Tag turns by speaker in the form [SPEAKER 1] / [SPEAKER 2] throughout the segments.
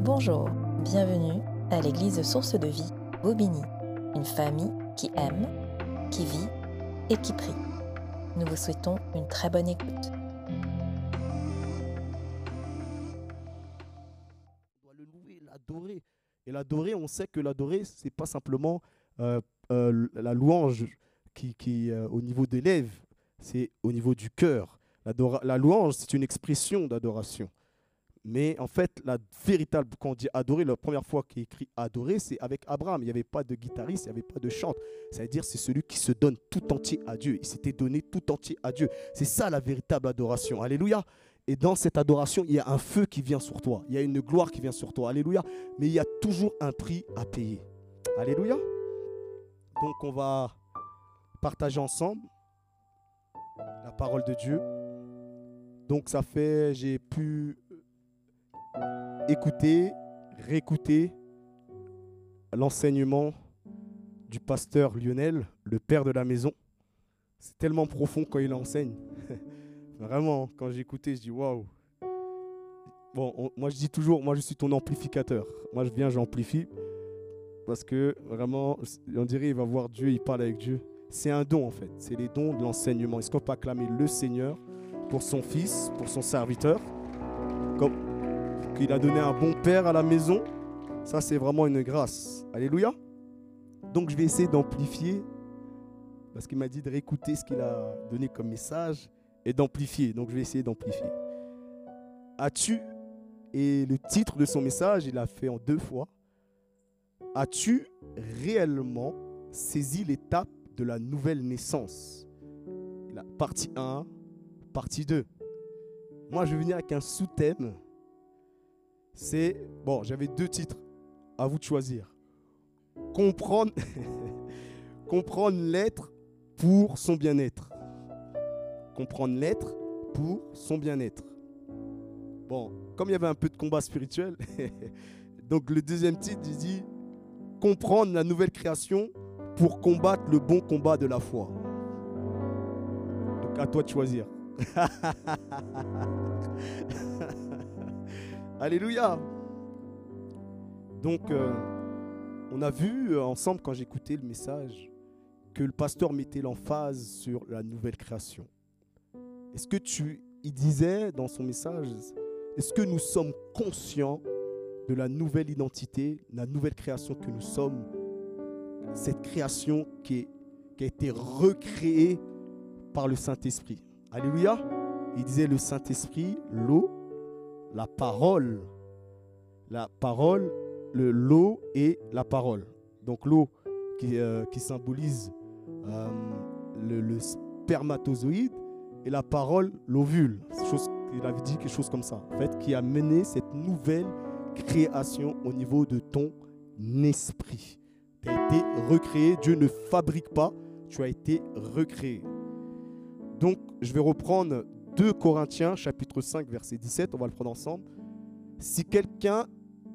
[SPEAKER 1] Bonjour, bienvenue à l'église Source de Vie, Bobigny, une famille qui aime, qui vit et qui prie. Nous vous souhaitons une très bonne écoute.
[SPEAKER 2] On doit le louer, l'adorer. Et l'adorer, on sait que l'adorer, c'est pas simplement euh, euh, la louange qui, euh, au niveau des lèvres, c'est au niveau du cœur. La louange, c'est une expression d'adoration. Mais en fait, la véritable, quand on dit adorer, la première fois qu'il écrit adorer, c'est avec Abraham. Il n'y avait pas de guitariste, il n'y avait pas de chante. C'est-à-dire, c'est celui qui se donne tout entier à Dieu. Il s'était donné tout entier à Dieu. C'est ça la véritable adoration. Alléluia. Et dans cette adoration, il y a un feu qui vient sur toi. Il y a une gloire qui vient sur toi. Alléluia. Mais il y a toujours un prix à payer. Alléluia. Donc, on va partager ensemble la parole de Dieu. Donc, ça fait, j'ai pu écouter, réécouter l'enseignement du pasteur Lionel, le père de la maison. C'est tellement profond quand il enseigne. Vraiment, quand j'écoutais, je dis waouh. Bon, on- moi je dis toujours, moi je suis ton amplificateur. Moi je viens, j'amplifie. Parce que vraiment, on dirait il va voir Dieu, il parle avec Dieu. C'est un don en fait. C'est les dons de l'enseignement. Est-ce qu'on peut acclamer le Seigneur pour son fils, pour son serviteur? Qu'il a donné un bon père à la maison. Ça, c'est vraiment une grâce. Alléluia. Donc, je vais essayer d'amplifier parce qu'il m'a dit de réécouter ce qu'il a donné comme message et d'amplifier. Donc, je vais essayer d'amplifier. As-tu, et le titre de son message, il l'a fait en deux fois. As-tu réellement saisi l'étape de la nouvelle naissance? La Partie 1, partie 2. Moi, je vais venir avec un sous-thème. C'est, bon, j'avais deux titres. À vous de choisir. Comprendre, comprendre l'être pour son bien-être. Comprendre l'être pour son bien-être. Bon, comme il y avait un peu de combat spirituel, donc le deuxième titre, il dit comprendre la nouvelle création pour combattre le bon combat de la foi. Donc à toi de choisir. Alléluia. Donc euh, on a vu euh, ensemble quand j'écoutais le message que le pasteur mettait l'emphase sur la nouvelle création. Est-ce que tu il disait dans son message est-ce que nous sommes conscients de la nouvelle identité, la nouvelle création que nous sommes? Cette création qui, qui a été recréée par le Saint-Esprit. Alléluia. Il disait le Saint-Esprit, l'eau, la parole, la parole, le l'eau et la parole. Donc l'eau qui, euh, symbolise euh, le, le spermatozoïde et la parole, l'ovule. Il avait dit quelque chose comme ça, en fait, qui a mené cette nouvelle création au niveau de ton esprit. Tu as été recréé. Dieu ne fabrique pas. Tu as été recréé. Donc, je vais reprendre 2 Corinthiens, chapitre 5, verset 17. On va le prendre ensemble. Si quelqu'un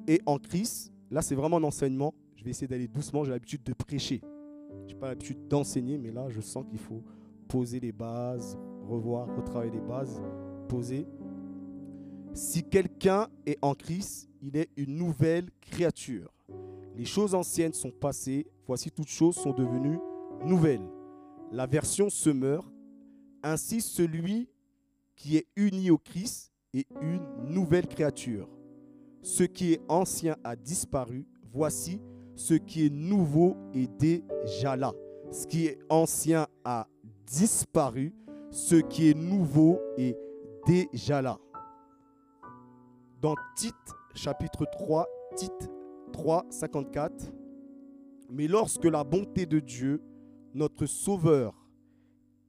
[SPEAKER 2] est en Christ, là, c'est vraiment un enseignement. Je vais essayer d'aller doucement. J'ai l'habitude de prêcher. Je n'ai pas l'habitude d'enseigner, mais là, je sens qu'il faut poser les bases, revoir, retravailler les bases, poser. Si quelqu'un est en Christ, il est une nouvelle créature. Les choses anciennes sont passées, voici toutes choses sont devenues nouvelles. La version se meurt. Ainsi, celui qui est uni au Christ est une nouvelle créature. Ce qui est ancien a disparu. Voici, ce qui est nouveau est déjà là. Ce qui est ancien a disparu. Ce qui est nouveau est déjà là. Dans Tite chapitre 3, Tite 3, 54. Mais lorsque la bonté de Dieu, notre Sauveur,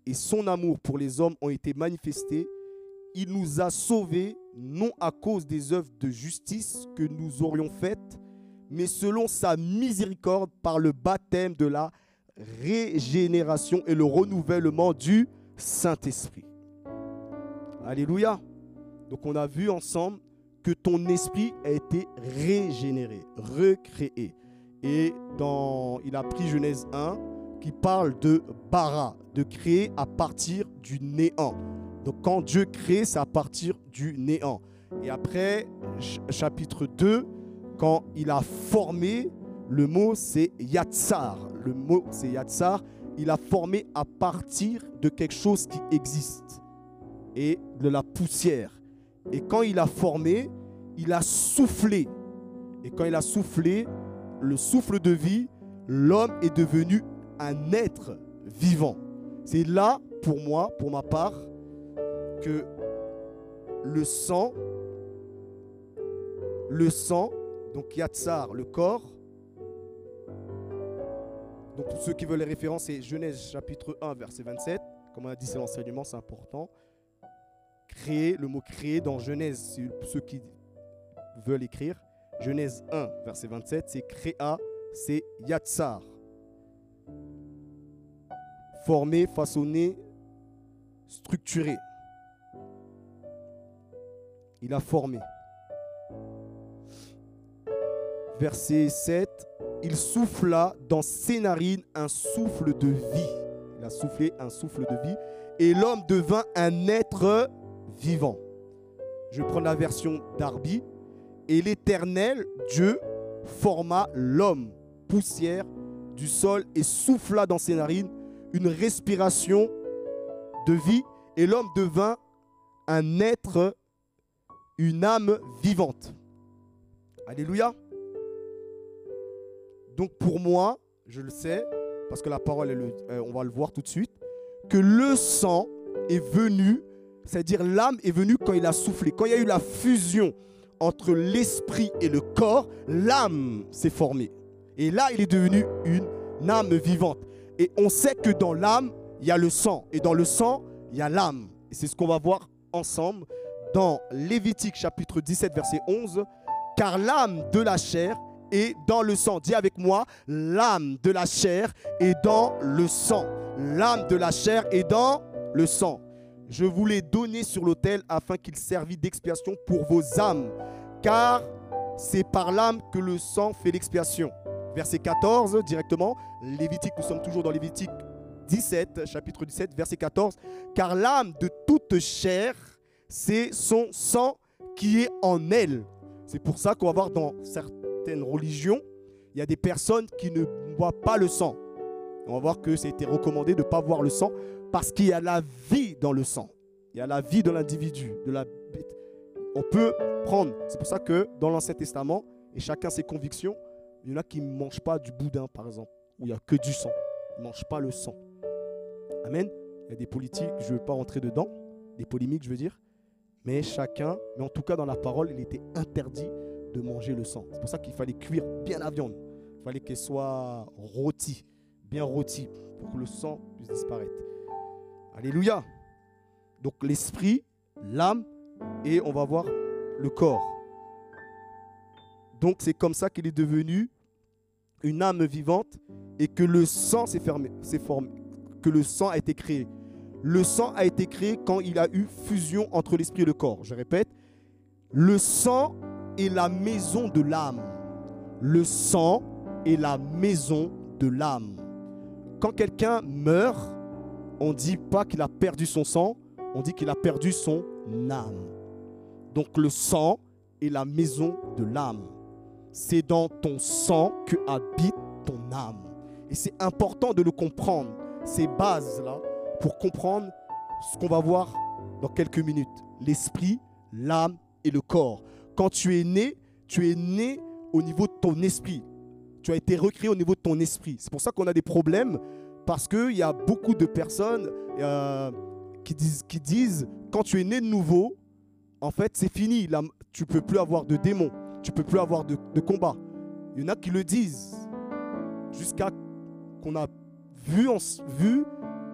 [SPEAKER 2] et son amour pour les hommes ont été manifestés, il nous a sauvés non à cause des œuvres de justice que nous aurions faites, mais selon sa miséricorde par le baptême de la régénération et le renouvellement du Saint-Esprit. Alléluia. Donc on a vu ensemble que ton esprit a été régénéré, recréé. Et dans, il a pris Genèse 1 qui parle de bara, de créer à partir du néant. Donc quand Dieu crée, c'est à partir du néant. Et après, ch- chapitre 2, quand il a formé, le mot c'est yatsar. Le mot c'est yatsar. Il a formé à partir de quelque chose qui existe et de la poussière. Et quand il a formé, il a soufflé. Et quand il a soufflé, le souffle de vie, l'homme est devenu un être vivant. C'est là, pour moi, pour ma part, le sang, le sang, donc Yatsar, le corps, donc pour ceux qui veulent les références, c'est Genèse chapitre 1, verset 27. Comme on a dit, c'est l'enseignement, c'est important. Créer, le mot créer dans Genèse, pour ceux qui veulent écrire. Genèse 1, verset 27, c'est créa, c'est yatsar. Formé, façonné, structuré. Il a formé. Verset 7, il souffla dans ses narines un souffle de vie. Il a soufflé un souffle de vie. Et l'homme devint un être vivant. Je prends la version d'Arby. Et l'Éternel, Dieu, forma l'homme, poussière du sol, et souffla dans ses narines une respiration de vie. Et l'homme devint un être, une âme vivante. Alléluia. Donc pour moi, je le sais, parce que la parole, euh, on va le voir tout de suite, que le sang est venu, c'est-à-dire l'âme est venue quand il a soufflé, quand il y a eu la fusion entre l'esprit et le corps, l'âme s'est formée. Et là, il est devenu une âme vivante. Et on sait que dans l'âme, il y a le sang. Et dans le sang, il y a l'âme. Et c'est ce qu'on va voir ensemble dans Lévitique chapitre 17, verset 11. Car l'âme de la chair est dans le sang. Dis avec moi, l'âme de la chair est dans le sang. L'âme de la chair est dans le sang. Je vous l'ai donné sur l'autel afin qu'il servît d'expiation pour vos âmes. Car c'est par l'âme que le sang fait l'expiation. Verset 14 directement. Lévitique, nous sommes toujours dans Lévitique 17, chapitre 17, verset 14. Car l'âme de toute chair, c'est son sang qui est en elle. C'est pour ça qu'on va voir dans certaines religions, il y a des personnes qui ne voient pas le sang. On va voir que c'était recommandé de ne pas voir le sang parce qu'il y a la vie dans le sang. Il y a la vie de l'individu. On peut prendre. C'est pour ça que dans l'Ancien Testament, et chacun ses convictions, il y en a qui ne mangent pas du boudin, par exemple, où il n'y a que du sang. Ils ne mangent pas le sang. Amen. Il y a des politiques, je ne veux pas rentrer dedans, des polémiques, je veux dire. Mais chacun, mais en tout cas dans la parole, il était interdit de manger le sang. C'est pour ça qu'il fallait cuire bien la viande. Il fallait qu'elle soit rôtie, bien rôtie, pour que le sang puisse disparaître. Alléluia. Donc l'esprit, l'âme et on va voir le corps. Donc c'est comme ça qu'il est devenu une âme vivante et que le sang s'est formé, que le sang a été créé. Le sang a été créé quand il a eu fusion entre l'esprit et le corps. Je répète, le sang est la maison de l'âme. Le sang est la maison de l'âme. Quand quelqu'un meurt, on ne dit pas qu'il a perdu son sang, on dit qu'il a perdu son âme. Donc le sang est la maison de l'âme. C'est dans ton sang que habite ton âme. Et c'est important de le comprendre, ces bases-là, pour comprendre ce qu'on va voir dans quelques minutes. L'esprit, l'âme et le corps. Quand tu es né, tu es né au niveau de ton esprit. Tu as été recréé au niveau de ton esprit. C'est pour ça qu'on a des problèmes parce qu'il y a beaucoup de personnes euh, qui, disent, qui disent, quand tu es né de nouveau, en fait, c'est fini. Là, tu peux plus avoir de démons. Tu peux plus avoir de, de combat. Il y en a qui le disent. Jusqu'à qu'on a vu, vu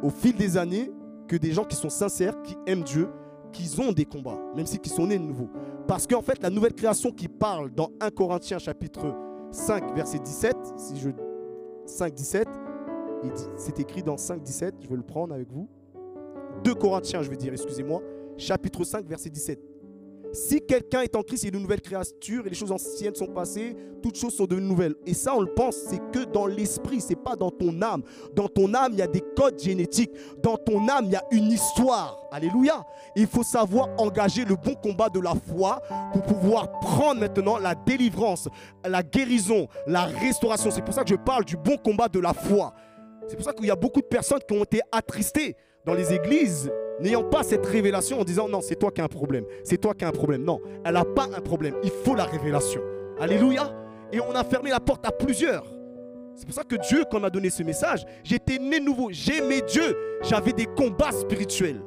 [SPEAKER 2] au fil des années que des gens qui sont sincères, qui aiment Dieu, qui ont des combats, même si qui sont nés de nouveau. Parce qu'en fait, la nouvelle création qui parle dans 1 Corinthiens chapitre 5, verset 17, si je 5, 17, c'est écrit dans 5, 17, je vais le prendre avec vous. 2 Corinthiens, je veux dire, excusez-moi, chapitre 5, verset 17. Si quelqu'un est en Christ, il est une nouvelle créature et les choses anciennes sont passées, toutes choses sont devenues nouvelles. Et ça, on le pense, c'est que dans l'esprit, c'est pas dans ton âme. Dans ton âme, il y a des codes génétiques. Dans ton âme, il y a une histoire. Alléluia. Il faut savoir engager le bon combat de la foi pour pouvoir prendre maintenant la délivrance, la guérison, la restauration. C'est pour ça que je parle du bon combat de la foi. C'est pour ça qu'il y a beaucoup de personnes qui ont été attristées dans les églises n'ayant pas cette révélation en disant non, c'est toi qui as un problème, c'est toi qui as un problème. Non, elle n'a pas un problème, il faut la révélation. Alléluia. Et on a fermé la porte à plusieurs. C'est pour ça que Dieu, quand m'a donné ce message, j'étais né nouveau, j'aimais Dieu, j'avais des combats spirituels.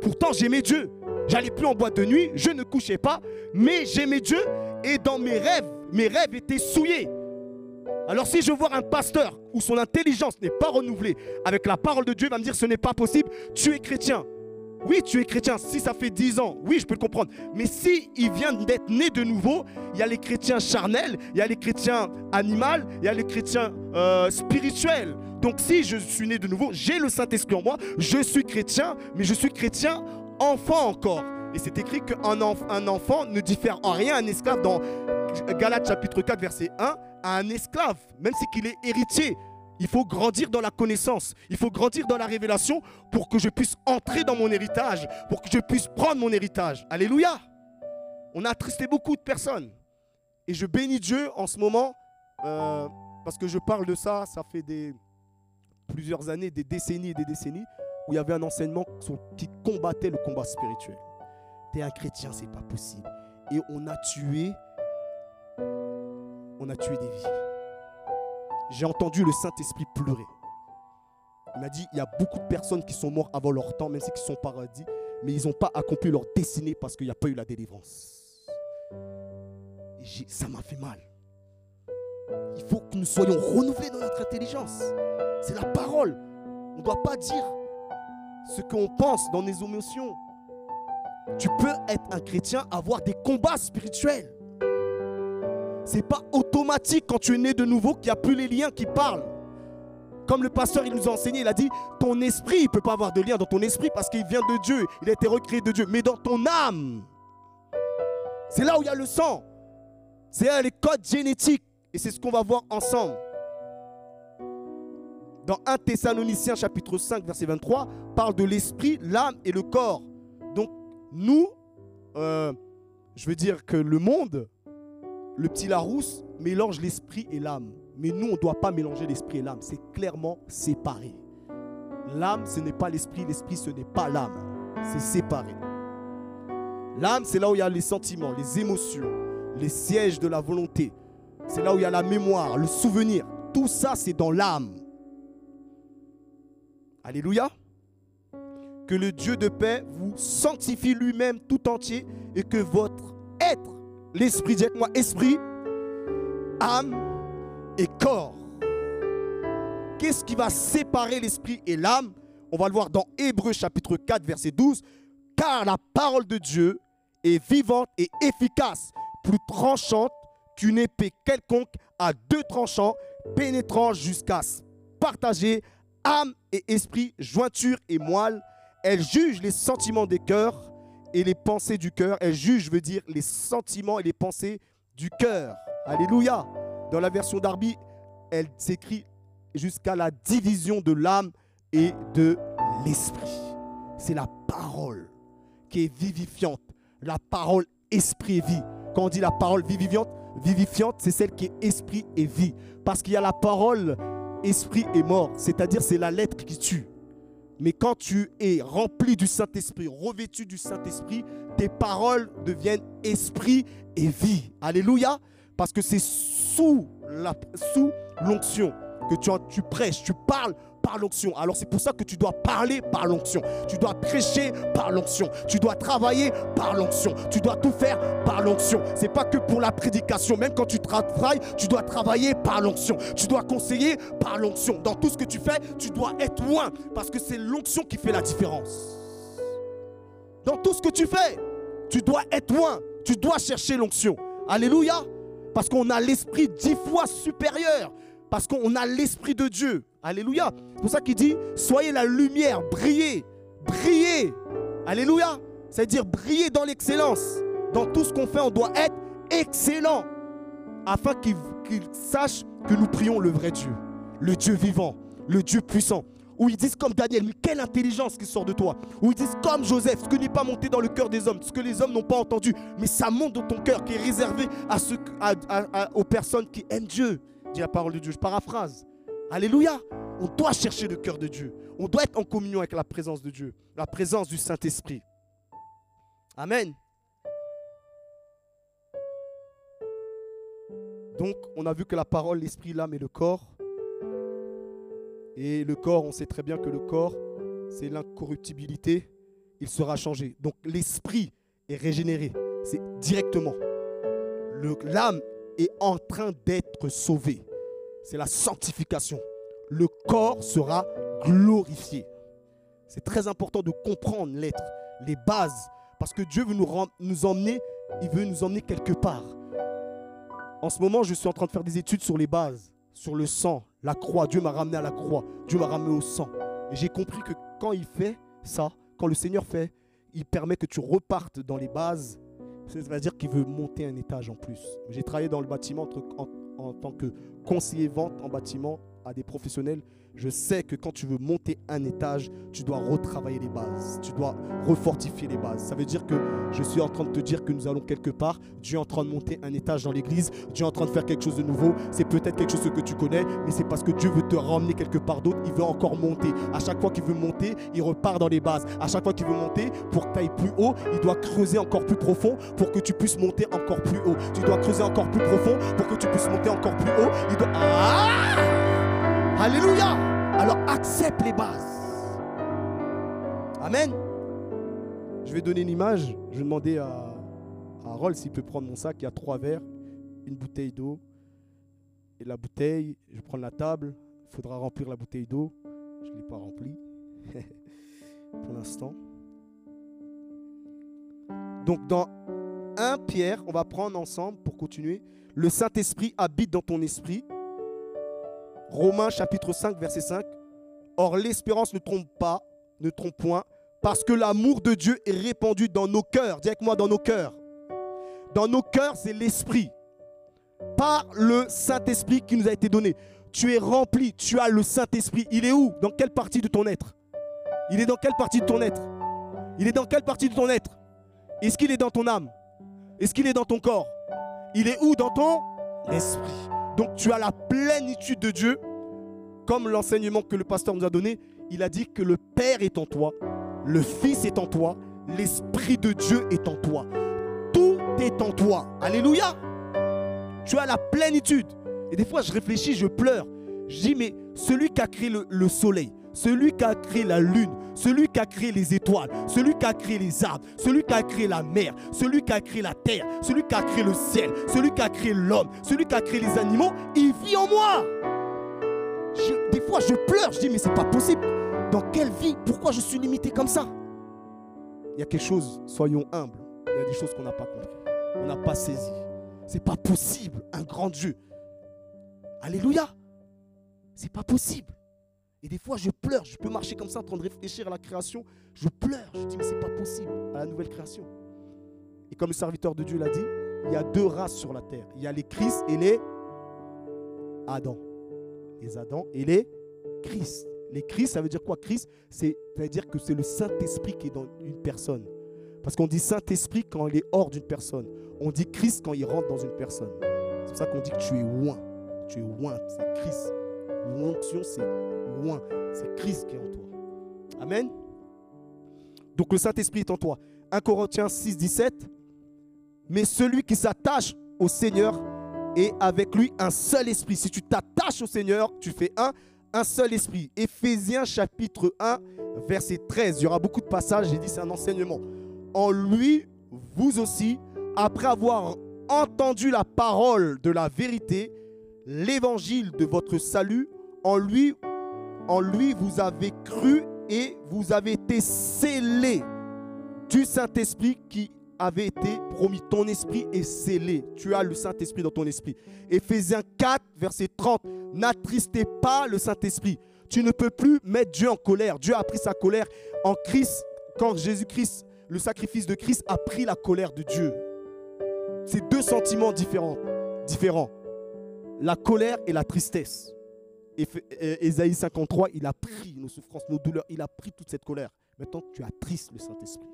[SPEAKER 2] Pourtant, j'aimais Dieu. J'allais plus en boîte de nuit, je ne couchais pas, mais j'aimais Dieu et dans mes rêves, mes rêves étaient souillés. Alors si je vois un pasteur où son intelligence n'est pas renouvelée avec la parole de Dieu, il va me dire ce n'est pas possible, tu es chrétien. Oui, tu es chrétien. Si ça fait 10 ans, oui, je peux le comprendre. Mais si il vient d'être né de nouveau, il y a les chrétiens charnels, il y a les chrétiens animaux, il y a les chrétiens euh, spirituels. Donc si je suis né de nouveau, j'ai le Saint-Esprit en moi, je suis chrétien, mais je suis chrétien enfant encore. Et c'est écrit qu'un un enfant ne diffère en rien un esclave dans Galates chapitre 4 verset 1 à un esclave, même si est héritier. Il faut grandir dans la connaissance, il faut grandir dans la révélation pour que je puisse entrer dans mon héritage, pour que je puisse prendre mon héritage. Alléluia. On a attristé beaucoup de personnes. Et je bénis Dieu en ce moment, euh, parce que je parle de ça, ça fait des, plusieurs années, des décennies et des décennies, où il y avait un enseignement qui combattait le combat spirituel. T'es un chrétien, c'est pas possible. Et on a tué on a tué des vies. J'ai entendu le Saint-Esprit pleurer. Il m'a dit, il y a beaucoup de personnes qui sont mortes avant leur temps, même si sont paradis, mais ils n'ont pas accompli leur destinée parce qu'il n'y a pas eu la délivrance. Et ça m'a fait mal. Il faut que nous soyons renouvelés dans notre intelligence. C'est la parole. On ne doit pas dire ce qu'on pense dans nos émotions. Tu peux être un chrétien, avoir des combats spirituels c'est pas automatique quand tu es né de nouveau qu'il n'y a plus les liens qui parlent. Comme le pasteur il nous a enseigné, il a dit ton esprit ne peut pas avoir de lien dans ton esprit parce qu'il vient de Dieu, il a été recréé de Dieu, mais dans ton âme. C'est là où il y a le sang. C'est là les codes génétiques et c'est ce qu'on va voir ensemble. Dans 1 Thessaloniciens chapitre 5 verset 23 parle de l'esprit, l'âme et le corps. Donc nous, euh, je veux dire que le monde le petit Larousse mélange l'esprit et l'âme. Mais nous, on ne doit pas mélanger l'esprit et l'âme. C'est clairement séparé. L'âme, ce n'est pas l'esprit. L'esprit, ce n'est pas l'âme. C'est séparé. L'âme, c'est là où il y a les sentiments, les émotions, les sièges de la volonté. C'est là où il y a la mémoire, le souvenir. Tout ça, c'est dans l'âme. Alléluia. Que le Dieu de paix vous sanctifie lui-même tout entier et que votre être L'esprit, dites-moi, esprit, âme et corps. Qu'est-ce qui va séparer l'esprit et l'âme? On va le voir dans Hébreu chapitre 4 verset 12. Car la parole de Dieu est vivante et efficace, plus tranchante qu'une épée quelconque à deux tranchants, pénétrant jusqu'à partager âme et esprit, jointure et moelle. Elle juge les sentiments des cœurs et les pensées du cœur. Elle juge, veut dire les sentiments et les pensées du cœur. Alléluia. Dans la version d'Arby, elle s'écrit jusqu'à la division de l'âme et de l'esprit. C'est la parole qui est vivifiante. La parole esprit et vie. Quand on dit la parole vivifiante, vivifiante, c'est celle qui est esprit et vie. Parce qu'il y a la parole esprit et mort. C'est-à-dire c'est la lettre qui tue. Mais quand tu es rempli du Saint-Esprit, revêtu du Saint-Esprit, tes paroles deviennent esprit et vie. Alléluia. Parce que c'est sous l'onction que tu, tu prêches, tu parles l'onction. Alors c'est pour ça que tu dois parler par l'onction. Tu dois prêcher par l'onction. Tu dois travailler par l'onction. Tu dois tout faire par l'onction. C'est pas que pour la prédication. Même quand tu travailles, tu dois travailler par l'onction. Tu dois conseiller par l'onction. Dans tout ce que tu fais, tu dois être loin parce que c'est l'onction qui fait la différence. Dans tout ce que tu fais, tu dois être loin. Tu dois chercher l'onction. Alléluia. Parce qu'on a l'esprit dix fois supérieur. Parce qu'on a l'esprit de Dieu. Alléluia. C'est pour ça qu'il dit, soyez la lumière, brillez, brillez. Alléluia. C'est-à-dire briller dans l'excellence. Dans tout ce qu'on fait, on doit être excellent afin qu'ils sachent que nous prions le vrai Dieu, le Dieu vivant, le Dieu puissant. Où ils disent comme Daniel, mais quelle intelligence qui sort de toi. Où ils disent comme Joseph, ce que n'est pas monté dans le cœur des hommes, ce que les hommes n'ont pas entendu, mais ça monte dans ton cœur qui est réservé aux personnes qui aiment Dieu. Dit la parole de Dieu, je paraphrase. Alléluia. On doit chercher le cœur de Dieu. On doit être en communion avec la présence de Dieu, la présence du Saint-Esprit. Amen. Donc, on a vu que la parole, l'esprit, l'âme et le corps. Et le corps, on sait très bien que le corps, c'est l'incorruptibilité. Il sera changé. Donc, l'esprit est régénéré. C'est directement. L'âme est en train d'être sauvée. C'est la sanctification. Le corps sera glorifié. C'est très important de comprendre l'être, les bases. Parce que Dieu veut nous, emmener, il veut nous emmener quelque part. En ce moment, je suis en train de faire des études sur les bases, sur le sang, la croix. Dieu m'a ramené à la croix. Dieu m'a ramené au sang. Et j'ai compris que quand il fait ça, quand le Seigneur fait, il permet que tu repartes dans les bases. C'est-à-dire qu'il veut monter un étage en plus. J'ai travaillé dans le bâtiment en, en tant que conseiller vente en bâtiment à des professionnels je sais que quand tu veux monter un étage, tu dois retravailler les bases, tu dois refortifier les bases. Ça veut dire que je suis en train de te dire que nous allons quelque part, Dieu est en train de monter un étage dans l'église, Dieu est en train de faire quelque chose de nouveau. C'est peut-être quelque chose que tu connais, mais c'est parce que Dieu veut te ramener quelque part d'autre, il veut encore monter. À chaque fois qu'il veut monter, il repart dans les bases. À chaque fois qu'il veut monter, pour que tu ailles plus haut, il doit creuser encore plus profond pour que tu puisses monter encore plus haut. Tu dois creuser encore plus profond pour que tu puisses monter encore plus haut. Il doit... Ah Alléluia. Alors accepte les bases. Amen. Je vais donner une image. Je vais demander à, à s'il peut prendre mon sac. Il y a trois verres, une bouteille d'eau. Et la bouteille, je prends la table. Il faudra remplir la bouteille d'eau. Je ne l'ai pas remplie pour l'instant. Donc dans un Pierre, on va prendre ensemble pour continuer. Le Saint-Esprit habite dans ton esprit. Romains chapitre 5, verset 5. Or l'espérance ne trompe pas, ne trompe point, parce que l'amour de Dieu est répandu dans nos cœurs. Dis avec moi, dans nos cœurs. Dans nos cœurs, c'est l'esprit. Par le Saint-Esprit qui nous a été donné. Tu es rempli, tu as le Saint-Esprit. Il est où? Dans quelle partie de ton être? Il est dans quelle partie de ton être? Il est dans quelle partie de ton être? Est-ce qu'il est dans ton âme? Est-ce qu'il est dans ton corps? Il est où? Dans ton esprit donc tu as la plénitude de Dieu, comme l'enseignement que le pasteur nous a donné. Il a dit que le Père est en toi, le Fils est en toi, l'Esprit de Dieu est en toi. Tout est en toi. Alléluia. Tu as la plénitude. Et des fois, je réfléchis, je pleure. Je dis, mais celui qui a créé le soleil, celui qui a créé la lune, celui qui a créé les étoiles, celui qui a créé les arbres, celui qui a créé la mer, celui qui a créé la terre, celui qui a créé le ciel, celui qui a créé l'homme, celui qui a créé les animaux, il vit en moi. des fois, je pleure, je dis, mais c'est pas possible. Dans quelle vie Pourquoi je suis limité comme ça? Il y a quelque chose, soyons humbles. Il y a des choses qu'on n'a pas compris, on n'a pas saisi. C'est pas possible, un grand Dieu. Alléluia. C'est pas possible. Et des fois, je pleure. Je peux marcher comme ça en train de réfléchir à la création. Je pleure. Je dis, mais c'est pas possible à la nouvelle création. Et comme le serviteur de Dieu l'a dit, il y a deux races sur la terre. Il y a les Christ et les Adam. Les Adam et les Christ. Les Christ, ça veut dire quoi Christ, c'est, ça veut dire que c'est le Saint-Esprit qui est dans une personne. Parce qu'on dit Saint-Esprit quand il est hors d'une personne. On dit Christ quand il rentre dans une personne. C'est pour ça qu'on dit que tu es loin. Tu es loin, c'est Christ. L'onction, c'est loin. C'est Christ qui est en toi. Amen. Donc le Saint-Esprit est en toi. 1 Corinthiens 6, 17. Mais celui qui s'attache au Seigneur est avec lui un seul esprit. Si tu t'attaches au Seigneur, tu fais un, un seul esprit. Éphésiens chapitre 1, verset 13. Il y aura beaucoup de passages, j'ai dit c'est un enseignement. En lui, vous aussi, après avoir entendu la parole de la vérité, l'évangile de votre salut, en lui, en lui vous avez cru et vous avez été scellés du Saint-Esprit qui avait été promis. Ton esprit est scellé. Tu as le Saint-Esprit dans ton esprit. Éphésiens 4, verset 30. N'attristez pas le Saint-Esprit. Tu ne peux plus mettre Dieu en colère. Dieu a pris sa colère en Christ. Quand Jésus-Christ, le sacrifice de Christ, a pris la colère de Dieu. c'est deux sentiments différents, différents. La colère et la tristesse. Ésaïe 53, il a pris nos souffrances, nos douleurs, il a pris toute cette colère. Maintenant, tu attristes le Saint-Esprit.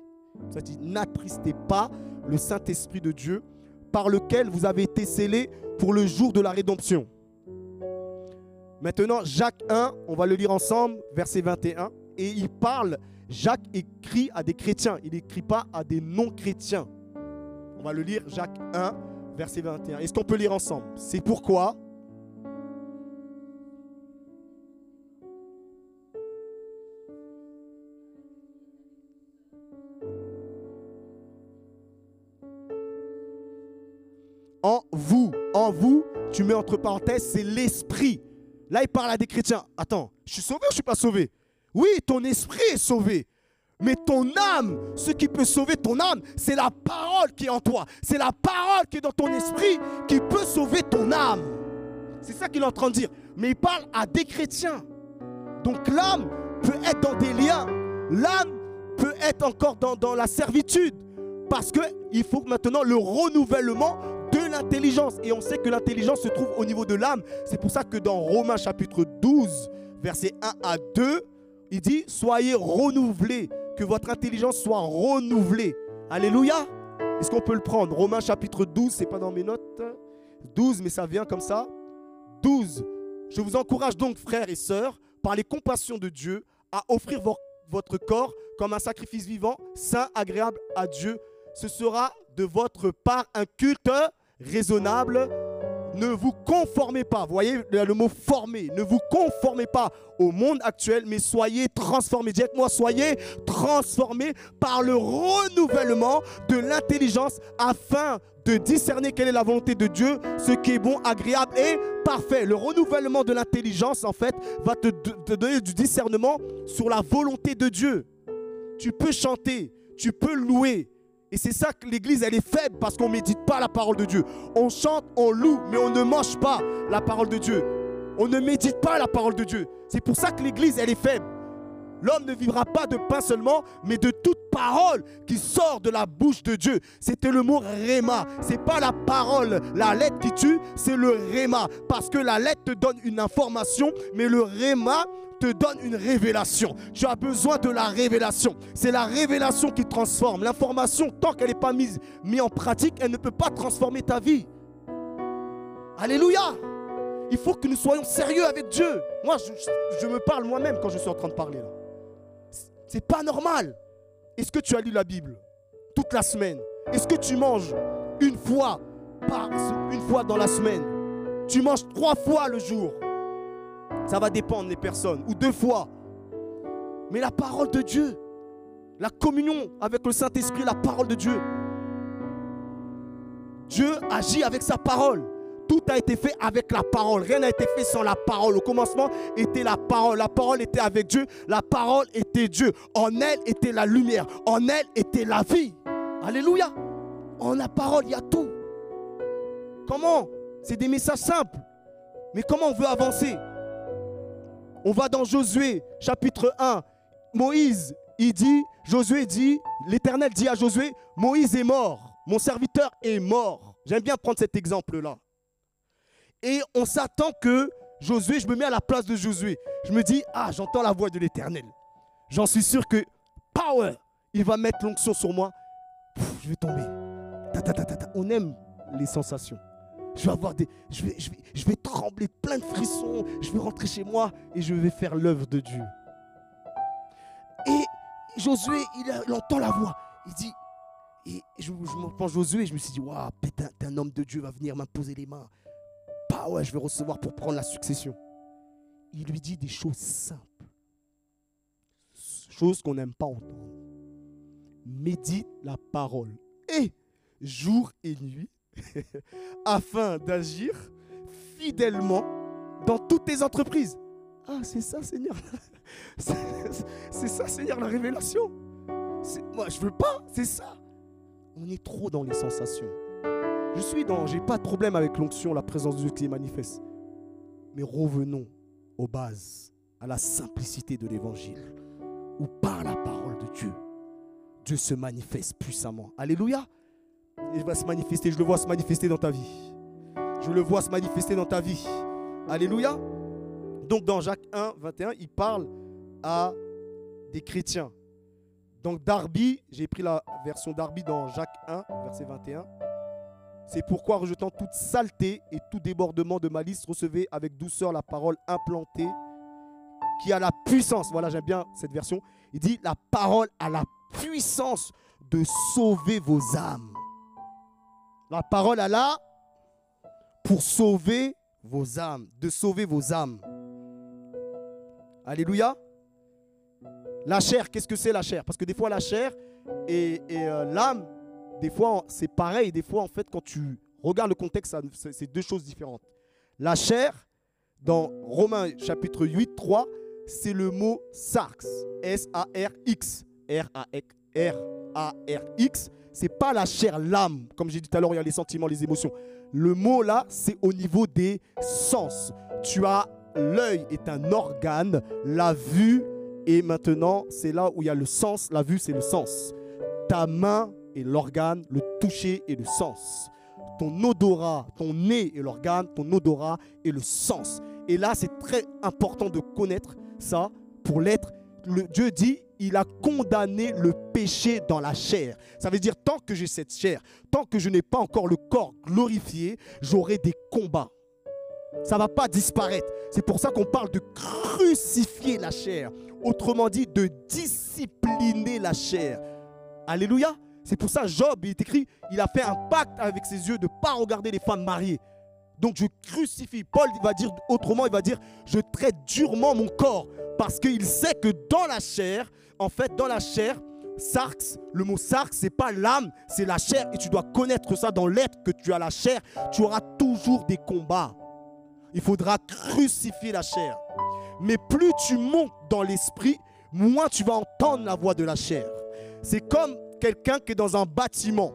[SPEAKER 2] Ça dit, n'attristez pas le Saint-Esprit de Dieu par lequel vous avez été scellés pour le jour de la rédemption. Maintenant, Jacques 1, on va le lire ensemble, verset 21, et il parle, Jacques écrit à des chrétiens, il n'écrit pas à des non-chrétiens. On va le lire, Jacques 1, verset 21. Est-ce qu'on peut lire ensemble? C'est pourquoi tu mets entre parenthèses, c'est l'esprit. Là, il parle à des chrétiens. Attends, je suis sauvé ou je ne suis pas sauvé? Oui, ton esprit est sauvé. Mais ton âme, ce qui peut sauver ton âme, c'est la parole qui est en toi. C'est la parole qui est dans ton esprit qui peut sauver ton âme. C'est ça qu'il est en train de dire. Mais il parle à des chrétiens. Donc l'âme peut être dans des liens. L'âme peut être encore dans, dans la servitude. Parce qu'il faut maintenant le renouvellement de l'intelligence. Et on sait que l'intelligence se trouve au niveau de l'âme. C'est pour ça que dans Romains chapitre 12, versets 1 à 2, il dit, soyez renouvelés, que votre intelligence soit renouvelée. Alléluia. Est-ce qu'on peut le prendre? Romains chapitre 12, c'est pas dans mes notes. 12, mais ça vient comme ça. 12. Je vous encourage donc, frères et sœurs, par les compassions de Dieu, à offrir votre corps comme un sacrifice vivant, saint, agréable à Dieu. Ce sera de votre part un culte raisonnable. Ne vous conformez pas, vous voyez le mot former, ne vous conformez pas au monde actuel, mais soyez transformés. Dites-moi, soyez transformés par le renouvellement de l'intelligence afin de discerner quelle est la volonté de Dieu, ce qui est bon, agréable et parfait. Le renouvellement de l'intelligence, en fait, va te, te donner du discernement sur la volonté de Dieu. Tu peux chanter, tu peux louer, et c'est ça que l'église, elle est faible parce qu'on ne médite pas la parole de Dieu. On chante, on loue, mais on ne mange pas la parole de Dieu. On ne médite pas la parole de Dieu. C'est pour ça que l'église, elle est faible. L'homme ne vivra pas de pain seulement, mais de toute parole qui sort de la bouche de Dieu. C'était le mot réma. C'est pas la parole, la lettre qui tue, c'est le réma. Parce que la lettre te donne une information, mais le réma te donne une révélation. Tu as besoin de la révélation. C'est la révélation qui transforme. L'information, tant qu'elle n'est pas mise, mise en pratique, elle ne peut pas transformer ta vie. Alléluia. Il faut que nous soyons sérieux avec Dieu. Moi, je, me parle moi-même quand je suis en train de parler là. C'est pas normal. Est-ce que tu as lu la Bible toute la semaine? Est-ce que tu manges une fois une fois dans la semaine? Tu manges trois fois le jour? Ça va dépendre des personnes, ou deux fois. Mais la parole de Dieu, la communion avec le Saint-Esprit, la parole de Dieu. Dieu agit avec sa parole. Tout a été fait avec la parole. Rien n'a été fait sans la parole. Au commencement était la parole. La parole était avec Dieu. La parole était Dieu. En elle était la lumière. En elle était la vie. Alléluia. En la parole, il y a tout. Comment? C'est des messages simples. Mais comment on veut avancer? On va dans Josué, chapitre 1. Moïse, il dit, Josué dit, l'Éternel dit à Josué, Moïse est mort, mon serviteur est mort. J'aime bien prendre cet exemple-là. Et on s'attend que Josué, je me mets à la place de Josué. Je me dis, ah, j'entends la voix de l'Éternel. J'en suis sûr que, power, il va mettre l'onction sur moi. je vais tomber. On aime les sensations. Je vais avoir des. Je vais, je, je trembler, plein de frissons. Je vais rentrer chez moi et je vais faire l'œuvre de Dieu. Et Josué, il, entend la voix. Il dit. Et je, me pense Josué, je me suis dit, waouh, putain, un homme de Dieu va venir m'imposer les mains. Bah ouais, je vais recevoir pour prendre la succession. Il lui dit des choses simples. Choses qu'on n'aime pas entendre. Médite la parole. Et jour et nuit, afin d'agir fidèlement dans toutes tes entreprises. Ah, c'est ça, Seigneur. C'est ça, Seigneur, la révélation. Moi, je veux pas, c'est ça. On est trop dans les sensations. Je suis dans, j'ai pas de problème avec l'onction, la présence de Dieu qui est manifeste. Mais revenons aux bases, à la simplicité de l'évangile, où par la parole de Dieu, Dieu se manifeste puissamment. Alléluia. Il va se manifester. Je le vois se manifester dans ta vie. Je le vois se manifester dans ta vie. Alléluia. Donc dans Jacques 1, 21, il parle à des chrétiens. Donc Darby, j'ai pris la version Darby dans Jacques 1, verset 21. C'est pourquoi, rejetant toute saleté et tout débordement de malice, recevez avec douceur la parole implantée qui a la puissance. Voilà, j'aime bien cette version. Il dit la parole a la puissance de sauver vos âmes. La parole a là pour sauver vos âmes, de sauver vos âmes. Alléluia. La chair, qu'est-ce que c'est la chair? Parce que des fois la chair et, euh, l'âme, des fois c'est pareil. Des fois en fait quand tu regardes le contexte, c'est deux choses différentes. La chair, dans Romains chapitre 8, 3, c'est le mot sarx. S-A-R-X. R-A-R-X. C'est pas la chair, l'âme. Comme j'ai dit tout à l'heure, il y a les sentiments, les émotions. Le mot là, c'est au niveau des sens. Tu as l'œil est un organe, la vue et maintenant c'est là où il y a le sens, la vue c'est le sens. Ta main est l'organe, le toucher est le sens. Ton odorat, ton nez est l'organe, ton odorat est le sens. Et là c'est très important de connaître ça pour l'être. Dieu dit, il a condamné le péché dans la chair. Ça veut dire, tant que j'ai cette chair, tant que je n'ai pas encore le corps glorifié, j'aurai des combats. Ça ne va pas disparaître. C'est pour ça qu'on parle de crucifier la chair. Autrement dit, de discipliner la chair. Alléluia. C'est pour ça, Job, il est écrit, il a fait un pacte avec ses yeux de ne pas regarder les femmes mariées. Donc je crucifie. Paul il va dire autrement, il va dire, je traite durement mon corps. Parce qu'il sait que dans la chair, en fait, dans la chair, sarx, le mot sarx, c'est pas l'âme, c'est la chair. Et tu dois connaître ça dans l'être que tu as la chair. Tu auras toujours des combats. Il faudra crucifier la chair. Mais plus tu montes dans l'esprit, moins tu vas entendre la voix de la chair. C'est comme quelqu'un qui est dans un bâtiment.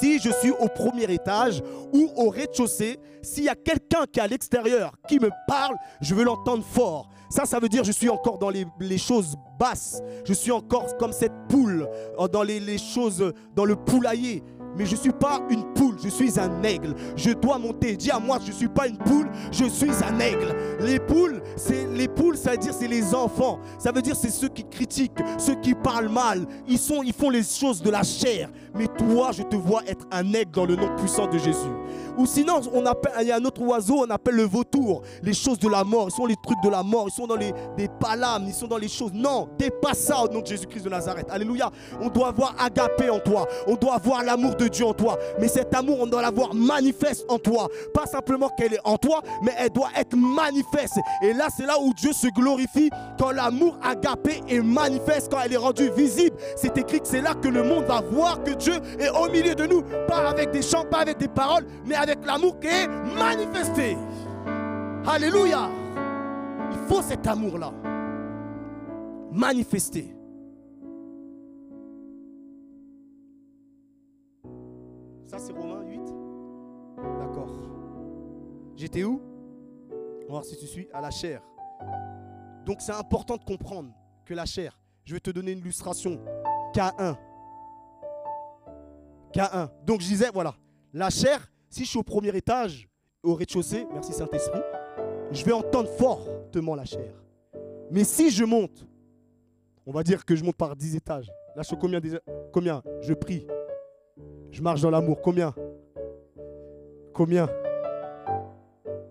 [SPEAKER 2] Si je suis au premier étage ou au rez-de-chaussée, s'il y a quelqu'un qui est à l'extérieur qui me parle, je veux l'entendre fort. Ça, ça veut dire je suis encore dans les, choses basses. Je suis encore comme cette poule euh, dans les, les choses, dans le poulailler. Mais je ne suis pas une je suis un aigle. Je dois monter. Dis à moi, je ne suis pas une poule, je suis un aigle. Les poules, c'est les poules, ça veut dire c'est les enfants. Ça veut dire c'est ceux qui critiquent, ceux qui parlent mal. Ils, sont, ils font les choses de la chair. Mais toi, je te vois être un aigle dans le nom puissant de Jésus. Ou sinon, on appelle, il y a un autre oiseau, on appelle le vautour. Les choses de la mort, ils sont les trucs de la mort, ils sont dans les palames, ils sont dans les choses. Non, dépasse ça au nom de Jésus-Christ de Nazareth. Alléluia. On doit avoir agapé en toi. On doit avoir l'amour de Dieu en toi. Mais cet amour, on doit l'avoir manifeste en toi. Pas simplement qu'elle est en toi, mais elle doit être manifeste. Et là, c'est là où Dieu se glorifie quand l'amour agapé est manifeste, quand elle est rendue visible. C'est écrit que c'est là que le monde va voir que Dieu est au milieu de nous. Pas avec des chants, pas avec des paroles, mais avec l'amour qui est manifesté. Alléluia. Il faut cet amour-là. Manifester. Ça, c'est Romains 8. D'accord. J'étais où? On va voir si tu suis. À la chair. Donc, c'est important de comprendre que la chair, je vais te donner une illustration. K1. K1. Donc, je disais, voilà. La chair, si je suis au premier étage, au rez-de-chaussée, merci Saint-Esprit, je vais entendre fortement la chair. Mais si je monte, on va dire que je monte par 10 étages. Là, je suis combien, combien Je prie? Je marche dans l'amour. Combien? Combien?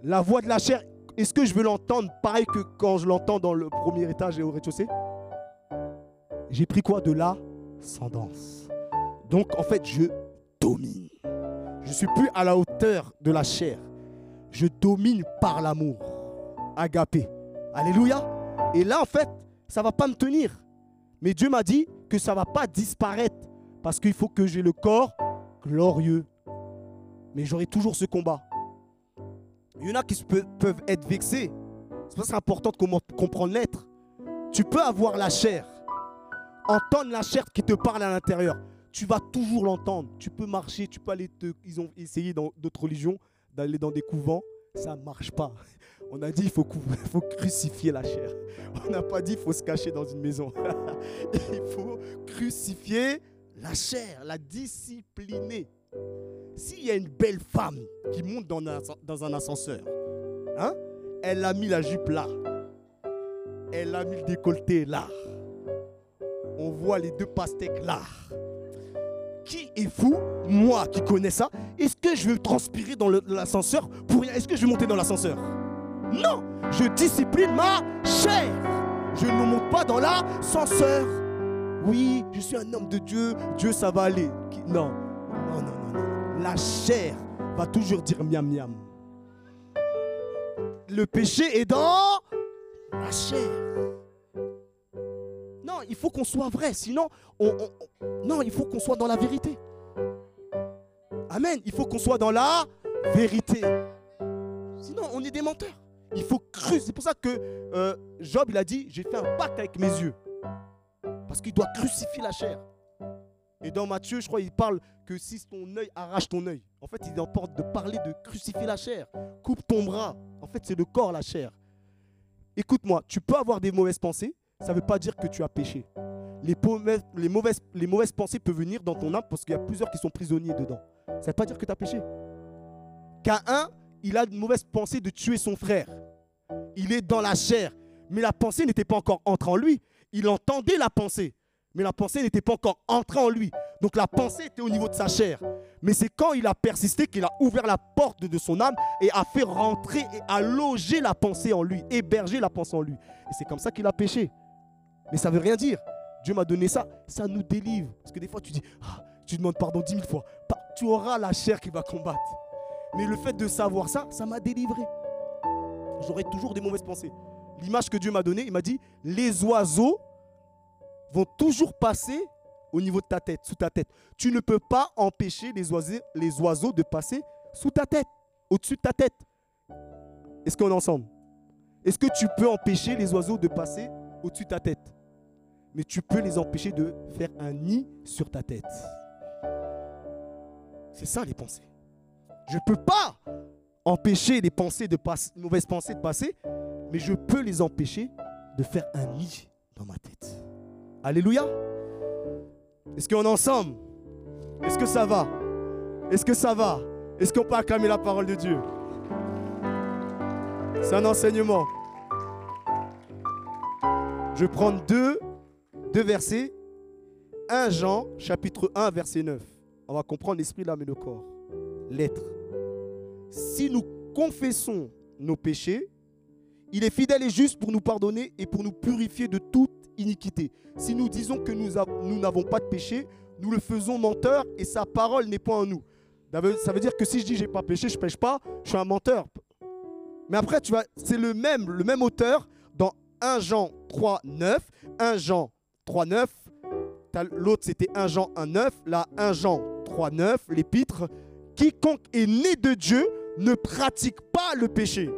[SPEAKER 2] La voix de la chair, est-ce que je veux l'entendre pareil que quand je l'entends dans le premier étage et au rez-de-chaussée? J'ai pris quoi De l'ascendance? Donc, en fait, je domine. Je ne suis plus à la hauteur de la chair. Je domine par l'amour. Agapé. Alléluia. Et là, en fait, ça ne va pas me tenir. Mais Dieu m'a dit que ça ne va pas disparaître. Parce qu'il faut que j'ai le corps glorieux. Mais j'aurai toujours ce combat. Il y en a qui peuvent être vexés. C'est pour ça important de comprendre l'être. Tu peux avoir la chair. Entendre la chair qui te parle à l'intérieur tu vas toujours l'entendre. Tu peux marcher, tu peux aller. Ils ont essayé dans d'autres religions d'aller dans des couvents, ça ne marche pas. On a dit il faut, crucifier la chair. On n'a pas dit il faut se cacher dans une maison. il faut crucifier La chair, la discipliner. S'il y a une belle femme qui monte dans un, ascenseur, hein, elle a mis la jupe là. Elle a mis le décolleté là. On voit les deux pastèques là. Qui est fou Moi qui connais ça? Est-ce que je veux transpirer dans l'ascenseur pour rien? Est-ce que je vais monter dans l'ascenseur? Non Je discipline ma chair. Je ne monte pas dans l'ascenseur. Oui, je suis un homme de Dieu. Dieu, ça va aller. Non. Non, non, non, non. La chair va toujours dire miam miam. Le péché est dans la chair. Non, il faut qu'on soit vrai. Sinon, on, non, il faut qu'on soit dans la vérité. Amen. Il faut qu'on soit dans la vérité. Sinon, on est des menteurs. Il faut crucifier. C'est pour ça que euh, Job, il a dit, j'ai fait un pacte avec mes yeux. Parce qu'il doit crucifier la chair. Et dans Matthieu, je crois, il parle que si ton œil arrache ton œil, en fait, il emporte de parler de crucifier la chair. Coupe ton bras. En fait, c'est le corps, la chair. Écoute-moi, tu peux avoir des mauvaises pensées, ça ne veut pas dire que tu as péché. Les, mauvaises, les mauvaises pensées peuvent venir dans ton âme parce qu'il y a plusieurs qui sont prisonniers dedans. Ça ne veut pas dire que tu as péché. Caïn, il a une mauvaise pensée de tuer son frère. Il est dans la chair. Mais la pensée n'était pas encore entrée en lui. Il entendait la pensée. Mais la pensée n'était pas encore entrée en lui. Donc la pensée était au niveau de sa chair. Mais c'est quand il a persisté qu'il a ouvert la porte de son âme et a fait rentrer et a logé la pensée en lui, héberger la pensée en lui. Et c'est comme ça qu'il a péché. Mais ça ne veut rien dire. Dieu m'a donné ça, ça nous délivre. Parce que des fois tu dis, ah, tu demandes pardon dix mille fois. Tu auras la chair qui va combattre. Mais le fait de savoir ça, ça m'a délivré. J'aurai toujours des mauvaises pensées. L'image que Dieu m'a donnée, il m'a dit, les oiseaux vont toujours passer au niveau de ta tête, sous ta tête. Tu ne peux pas empêcher les oiseaux, les oiseaux de passer sous ta tête, au-dessus de ta tête. Est-ce qu'on est ensemble? Est-ce que tu peux empêcher les oiseaux de passer au-dessus de ta tête? Mais tu peux les empêcher de faire un nid sur ta tête. C'est ça les pensées. Je ne peux pas empêcher les pensées de passer, mauvaises pensées de passer, mais je peux les empêcher de faire un nid dans ma tête. Alléluia. Est-ce qu'on est ensemble? Est-ce que ça va? Est-ce que ça va? Est-ce qu'on peut acclamer la parole de Dieu? C'est un enseignement. Je prends deux, deux versets. 1 Jean, chapitre 1, verset 9. On va comprendre l'esprit, l'âme et le corps. L'être. Si nous confessons nos péchés, il est fidèle et juste pour nous pardonner et pour nous purifier de toute iniquité. Si nous disons que nous n'avons pas de péché, nous le faisons menteur et sa parole n'est pas en nous. Ça veut dire que si je dis j'ai pas péché, je pêche pas, je suis un menteur. Mais après, tu vois, c'est le même, le même auteur dans 1 Jean 3, 9, 1 Jean 3, 9. L'autre, c'était 1 Jean 1, 9. Là, 1 Jean 3, 9, l'épître. Quiconque est né de Dieu ne pratique pas le péché.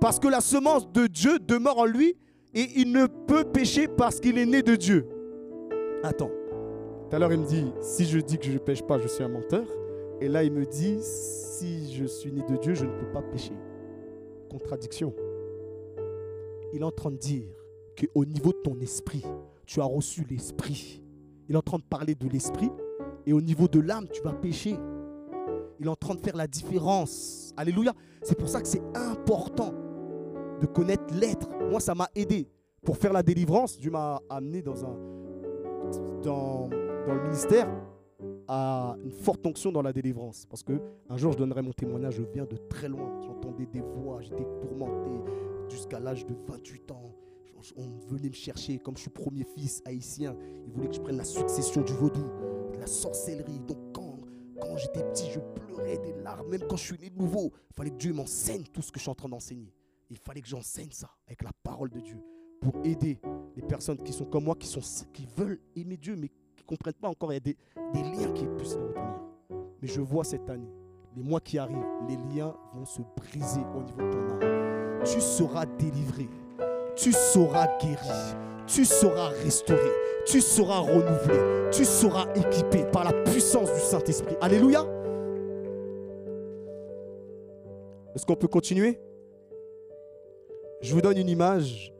[SPEAKER 2] Parce que la semence de Dieu demeure en lui et il ne peut pécher parce qu'il est né de Dieu. Attends. Tout à l'heure, il me dit, si je dis que je ne pêche pas, je suis un menteur. Et là, il me dit, si je suis né de Dieu, je ne peux pas pécher. Contradiction. Il est en train de dire qu'au niveau de ton esprit, tu as reçu l'esprit. Il est en train de parler de l'esprit. Et au niveau de l'âme, tu vas pécher. Il est en train de faire la différence. Alléluia. C'est pour ça que c'est important de connaître l'être. Moi, ça m'a aidé pour faire la délivrance. Dieu m'a amené dans, un, le ministère à une forte onction dans la délivrance. Parce que un jour, je donnerai mon témoignage. Je viens de très loin. J'entendais des voix. J'étais tourmenté jusqu'à l'âge de 28 ans. On venait me chercher comme je suis premier fils haïtien. Ils voulaient que je prenne la succession du vaudou, de la sorcellerie. Donc quand, quand j'étais petit, je pleurais des larmes. Même quand je suis né de nouveau, il fallait que Dieu m'enseigne tout ce que je suis en train d'enseigner. Il fallait que j'enseigne ça avec la parole de Dieu pour aider les personnes qui sont comme moi, qui, sont, qui veulent aimer Dieu, mais qui ne comprennent pas encore. Il y a des, liens qui puissent les retenir. Mais je vois cette année, les mois qui arrivent, les liens vont se briser au niveau de ton âme. Tu seras délivré, tu seras guéri, tu seras restauré, tu seras renouvelé, tu seras équipé par la puissance du Saint-Esprit. Alléluia. Est-ce qu'on peut continuer? Je vous donne une image.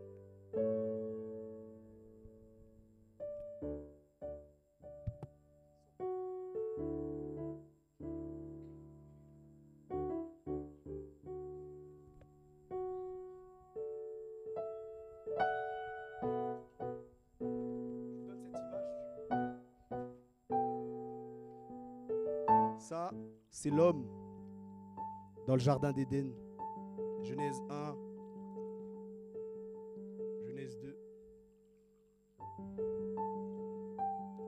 [SPEAKER 2] Ça, c'est l'homme dans le jardin d'Éden. Genèse 1, Genèse 2.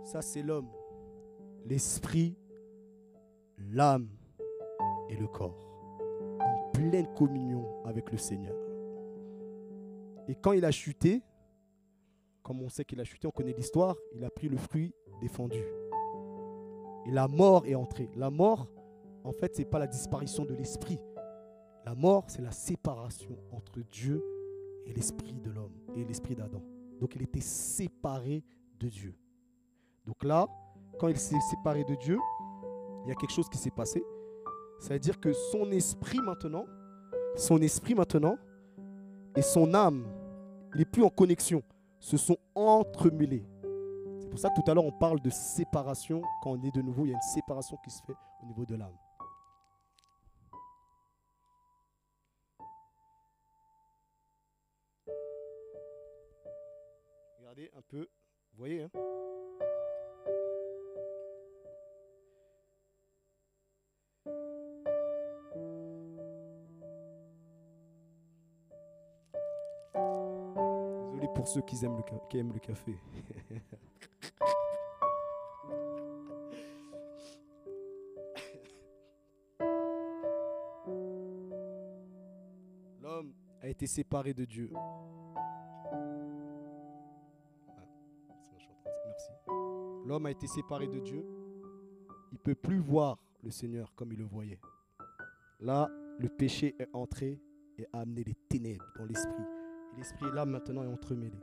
[SPEAKER 2] Ça, c'est l'homme, l'esprit, l'âme et le corps, en pleine communion avec le Seigneur. Et quand il a chuté, comme on sait qu'il a chuté, on connaît l'histoire, il a pris le fruit défendu. Et la mort est entrée. La mort, en fait, ce n'est pas la disparition de l'esprit. La mort, c'est la séparation entre Dieu et l'esprit de l'homme et l'esprit d'Adam. Donc il était séparé de Dieu. Donc là, quand il s'est séparé de Dieu, il y a quelque chose qui s'est passé. C'est-à-dire que son esprit maintenant, son esprit maintenant et son âme, n'est plus en connexion, se sont entremêlés. Pour ça que tout à l'heure on parle de séparation. Quand on est de nouveau, il y a une séparation qui se fait au niveau de l'âme. Regardez un peu, vous voyez, hein Désolé pour ceux qui aiment le, qui aiment le café. séparé de Dieu. L'homme a été séparé de Dieu. Il ne peut plus voir le Seigneur comme il le voyait. Là, le péché est entré et a amené les ténèbres dans l'esprit. Et l'esprit l'âme maintenant est entremêlé.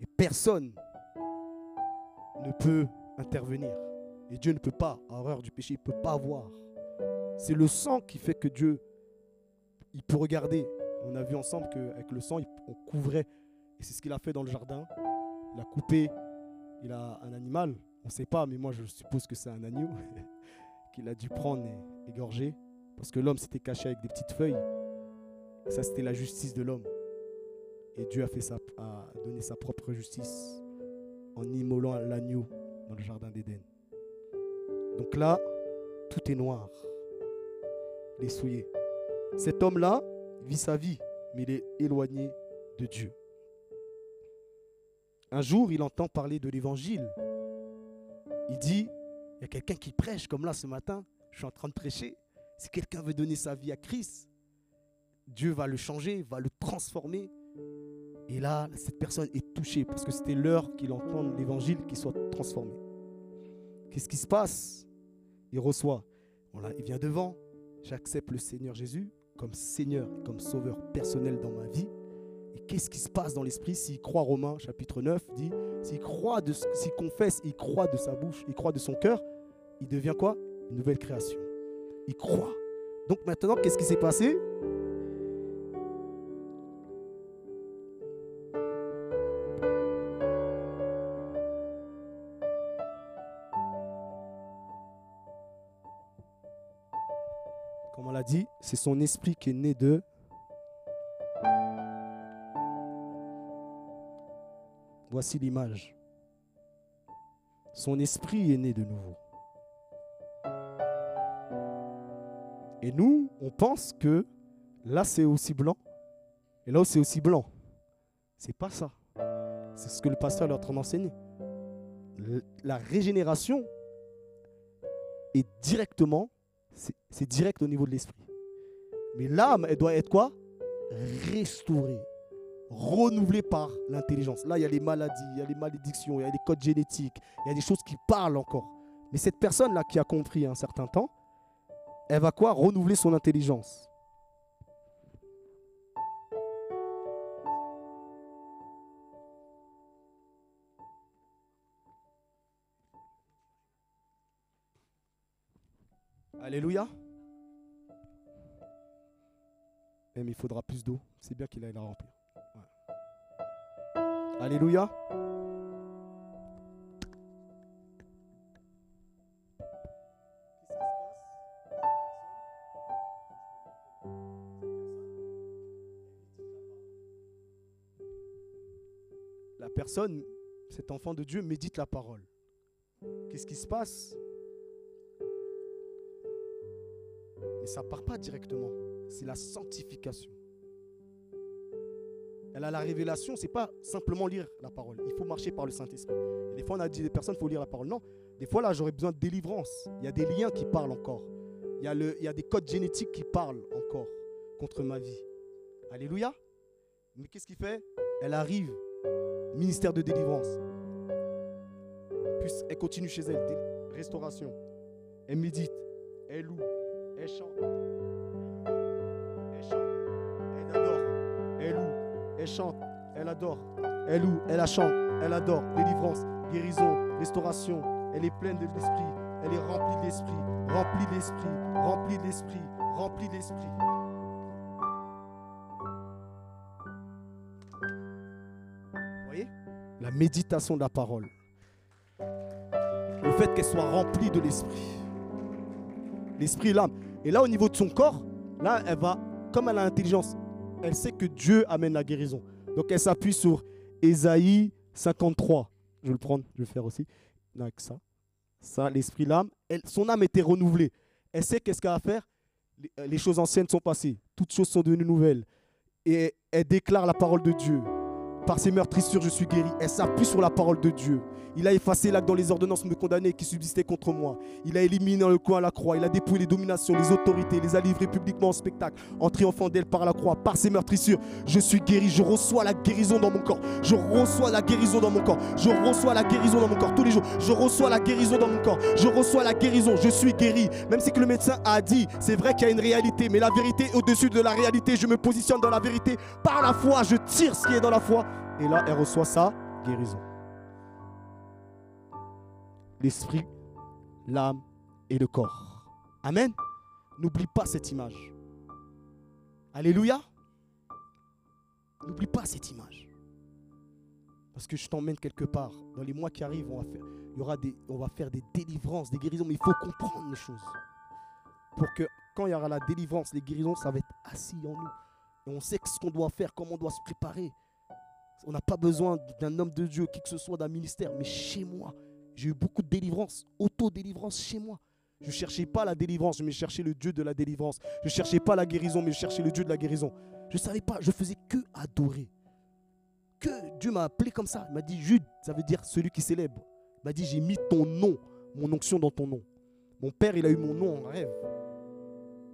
[SPEAKER 2] Et personne ne peut intervenir. Et Dieu ne peut pas, à horreur du péché, il ne peut pas voir. C'est le sang qui fait que Dieu, il peut regarder. On a vu ensemble qu'avec le sang, on couvrait. Et c'est ce qu'il a fait dans le jardin. Il a coupé, il a un animal. On ne sait pas, mais moi je suppose que c'est un agneau qu'il a dû prendre et égorger. Parce que l'homme s'était caché avec des petites feuilles. Ça, c'était la justice de l'homme. Et Dieu a, fait sa, a donné sa propre justice en immolant l'agneau dans le jardin d'Éden. Donc là, tout est noir. Il est souillé. Cet homme-là vit sa vie, mais il est éloigné de Dieu. Un jour, il entend parler de l'évangile. Il dit, il y a quelqu'un qui prêche comme là ce matin. Je suis en train de prêcher. Si quelqu'un veut donner sa vie à Christ, Dieu va le changer, va le transformer. Et là, cette personne est touchée parce que c'était l'heure qu'il entende l'évangile qui soit transformé. Qu'est-ce qui se passe? Il reçoit. Il vient devant. J'accepte le Seigneur Jésus comme Seigneur comme Sauveur personnel dans ma vie. Et qu'est-ce qui se passe dans l'esprit s'il croit Romains chapitre 9 dit s'il croit de s'il confesse, il croit de sa bouche, il croit de son cœur, il devient quoi? Une nouvelle création. Il croit. Donc maintenant, qu'est-ce qui s'est passé? C'est son esprit qui est né de Voici l'image. Son esprit est né de nouveau. Et nous, on pense que là c'est aussi blanc et là c'est aussi blanc. C'est pas ça. C'est ce que le pasteur est en train d'enseigner. La régénération est directement, c'est direct au niveau de l'esprit. Mais l'âme, elle doit être quoi? Restaurée, renouvelée par l'intelligence. Là, il y a les maladies, il y a les malédictions, il y a les codes génétiques, il y a des choses qui parlent encore. Mais cette personne-là qui a compris un certain temps, elle va quoi? Renouveler son intelligence. Alléluia. Mais il faudra plus d'eau. C'est bien qu'il aille la remplir. Ouais. Alléluia. La personne, cet enfant de Dieu, médite la parole. Qu'est-ce qui se passe? Mais ça part pas directement. C'est la sanctification. Elle a la révélation, c'est pas simplement lire la parole. Il faut marcher par le Saint-Esprit. Des fois, on a dit des personnes, il faut lire la parole. Non, des fois, là, j'aurais besoin de délivrance. Il y a des liens qui parlent encore. Il y, a il y a des codes génétiques qui parlent encore contre ma vie. Alléluia. Mais qu'est-ce qu'il fait? Elle arrive, ministère de délivrance. Puis elle continue chez elle, restauration. Elle médite, elle loue, elle chante. Elle chante, elle adore, elle loue, elle chante, elle adore. Délivrance, guérison, restauration. Elle est pleine de l'esprit, elle est remplie de l'esprit, remplie de l'esprit, remplie de l'esprit, remplie de l'esprit. la méditation de la parole. Le fait qu'elle soit remplie de l'esprit. L'esprit l'âme. Et là, au niveau de son corps, là, elle va, comme elle a l'intelligence, elle sait que Dieu amène la guérison. Donc elle s'appuie sur Ésaïe 53. Je vais le prendre, je vais le faire aussi. Avec ça. Ça, l'esprit, l'âme. Son âme était renouvelée. Elle sait qu'est-ce qu'elle va faire. Les choses anciennes sont passées. Toutes choses sont devenues nouvelles. Et elle déclare la parole de Dieu. Par ses meurtrissures, je suis guéri. Elle s'appuie sur la parole de Dieu. Il a effacé l'acte dans les ordonnances me condamner qui subsistaient contre moi. Il a éliminé dans le coin la croix. Il a dépouillé les dominations, les autorités, les a livrés publiquement en spectacle, en triomphant d'elle par la croix. Par ses meurtrissures, je suis guéri. Je reçois la guérison dans mon corps. Je reçois la guérison dans mon corps. Je reçois la guérison dans mon corps tous les jours. Je reçois la guérison dans mon corps. Je reçois la guérison. Je suis guéri. Même si que le médecin a dit, c'est vrai qu'il y a une réalité, mais la vérité est au-dessus de la réalité. Je me positionne dans la vérité. Par la foi, je tire ce qui est dans la foi et là, elle reçoit sa guérison. L'esprit, l'âme et le corps. Amen. N'oublie pas cette image. Alléluia. N'oublie pas cette image. Parce que je t'emmène quelque part. Dans les mois qui arrivent, on va faire, des, des délivrances, des guérisons. Mais il faut comprendre les choses. Pour que quand il y aura la délivrance, les guérisons, ça va être assis en nous. Et on sait ce qu'on doit faire, comment on doit se préparer. On n'a pas besoin d'un homme de Dieu, qui que ce soit, d'un ministère. Mais chez moi, j'ai eu beaucoup de délivrance, auto-délivrance chez moi. Je ne cherchais pas la délivrance, mais je cherchais le Dieu de la délivrance. Je ne cherchais pas la guérison, mais je cherchais le Dieu de la guérison. Je ne savais pas, je faisais que adorer. Que Dieu m'a appelé comme ça. Il m'a dit Jude, ça veut dire celui qui célèbre. Il m'a dit j'ai mis ton nom, mon onction dans ton nom. Mon père, il a eu mon nom en rêve.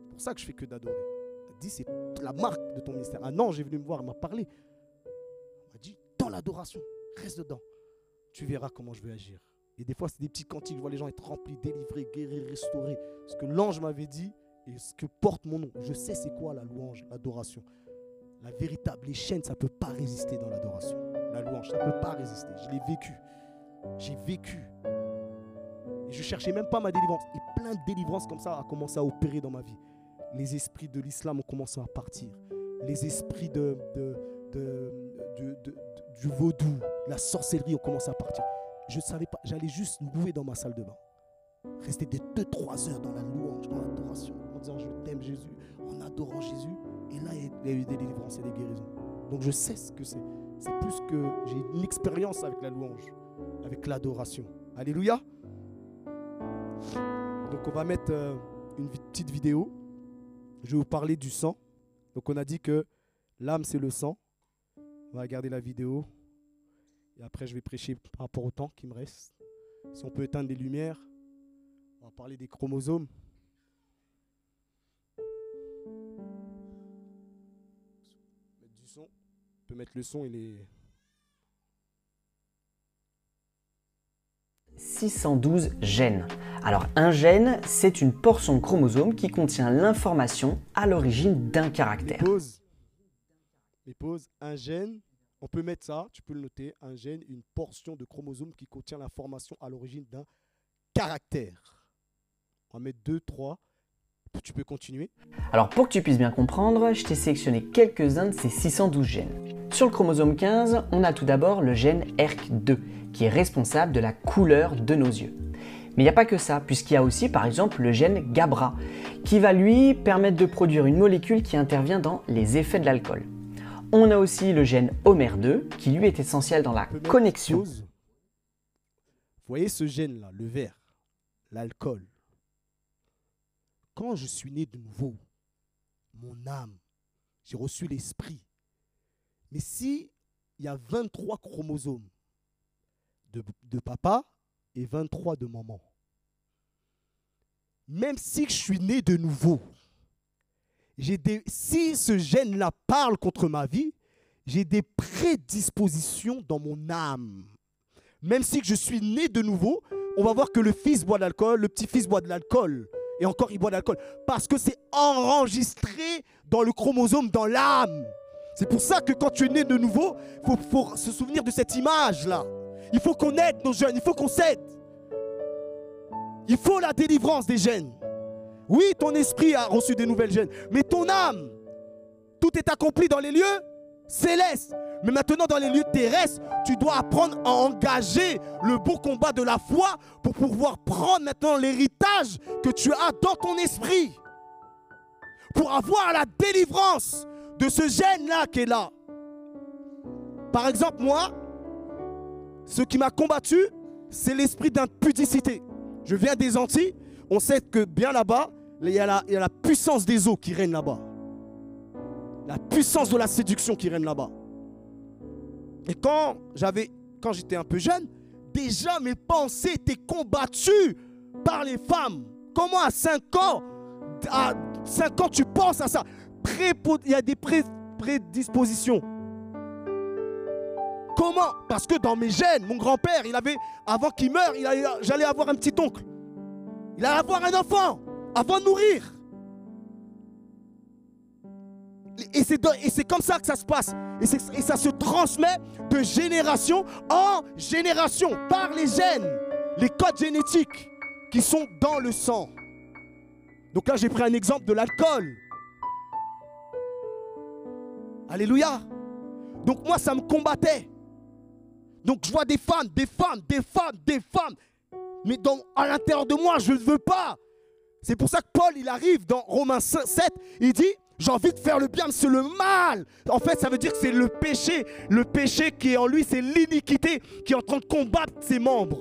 [SPEAKER 2] C'est pour ça que je fais que d'adorer. Il m'a dit c'est la marque de ton ministère. Un ange est venu me voir, il m'a parlé l'adoration. Reste dedans. Tu verras comment je vais agir. Et des fois, c'est des petits cantiques. Je vois les gens être remplis, délivrés, guéris, restaurés. Ce que l'ange m'avait dit et ce que porte mon nom. Je sais c'est quoi la louange, l'adoration. La véritable, les chaînes, ça ne peut pas résister dans l'adoration. La louange, ça ne peut pas résister. Je l'ai vécu. J'ai vécu. Et je cherchais même pas ma délivrance. Et plein de délivrances comme ça a commencé à opérer dans ma vie. Les esprits de l'islam ont commencé à partir. Les esprits de, de, de, de du vaudou, la sorcellerie ont commencé à partir. Je ne savais pas, j'allais juste louer dans ma salle de bain. Rester des 2-3 heures dans la louange, dans l'adoration, en disant je t'aime Jésus, en adorant Jésus. Et là, il y a eu des délivrances et des guérisons. Donc je sais ce que c'est. C'est plus que j'ai une expérience avec la louange, avec l'adoration. Alléluia. Donc on va mettre euh, une petite vidéo. Je vais vous parler du sang. Donc on a dit que l'âme c'est le sang. On va regarder la vidéo. Et après, je vais prêcher par rapport au temps qui me reste. Si on peut éteindre les lumières, on va parler des chromosomes. Mettre du son. On peut mettre le son et les.
[SPEAKER 3] 612 gènes. Alors un gène, c'est une portion de chromosome qui contient l'information à l'origine d'un caractère
[SPEAKER 2] mais pose un gène, on peut mettre ça, tu peux le noter, un gène, une portion de chromosome qui contient l'information à l'origine d'un caractère. On va mettre 2, 3. Tu peux continuer.
[SPEAKER 3] Alors pour que tu puisses bien comprendre, je t'ai sélectionné quelques-uns de ces 612 gènes. Sur le chromosome 15, on a tout d'abord le gène ERK2, qui est responsable de la couleur de nos yeux. Mais il n'y a pas que ça, puisqu'il y a aussi par exemple le gène GABRA, qui va lui permettre de produire une molécule qui intervient dans les effets de l'alcool. On a aussi le gène HOMER2 qui lui est essentiel dans la connexion. Vous
[SPEAKER 2] voyez ce gène-là, le vert, l'alcool. quand je suis né de nouveau, mon âme, j'ai reçu l'esprit. Mais si il y a 23 chromosomes de, de papa et 23 de maman, même si je suis né de nouveau, si ce gène-là parle contre ma vie, j'ai des prédispositions dans mon âme. Même si je suis né de nouveau, on va voir que le fils boit de l'alcool, le petit-fils boit de l'alcool, et encore il boit de l'alcool, parce que c'est enregistré dans le chromosome, dans l'âme. C'est pour ça que quand tu es né de nouveau, il faut, faut se souvenir de cette image-là. Il faut qu'on aide nos jeunes, il faut qu'on s'aide. Il faut la délivrance des gènes. Oui, ton esprit a reçu des nouvelles gènes, mais ton âme, tout est accompli dans les lieux célestes. Mais maintenant, dans les lieux terrestres, tu dois apprendre à engager le beau combat de la foi pour pouvoir prendre maintenant l'héritage que tu as dans ton esprit. Pour avoir la délivrance de ce gène-là qui est là. Par exemple, moi, ce qui m'a combattu, c'est l'esprit d'impudicité. Je viens des Antilles, on sait que bien là-bas, il y, a la, puissance des eaux qui règne là-bas. La puissance de la séduction qui règne là-bas. Et quand j'avais, quand j'étais un peu jeune, déjà mes pensées étaient combattues par les femmes. Comment à 5 ans, à 5 ans tu penses à ça? Il y a des prédispositions. Comment? Parce que dans mes gènes, mon grand-père, il avait, avant qu'il meure, j'allais avoir un petit oncle. Il allait avoir un enfant avant de nourrir. Et c'est comme ça que ça se passe. Et, ça se transmet de génération en génération par les gènes, les codes génétiques qui sont dans le sang. Donc là, j'ai pris un exemple de l'alcool. Alléluia. Donc moi, ça me combattait. Donc je vois des femmes, des femmes, des femmes, des femmes. Mais à l'intérieur de moi, je ne veux pas. C'est pour ça que Paul, il arrive dans Romains 7, il dit, j'ai envie de faire le bien, mais c'est le mal. En fait, ça veut dire que c'est le péché. Le péché qui est en lui, c'est l'iniquité qui est en train de combattre ses membres.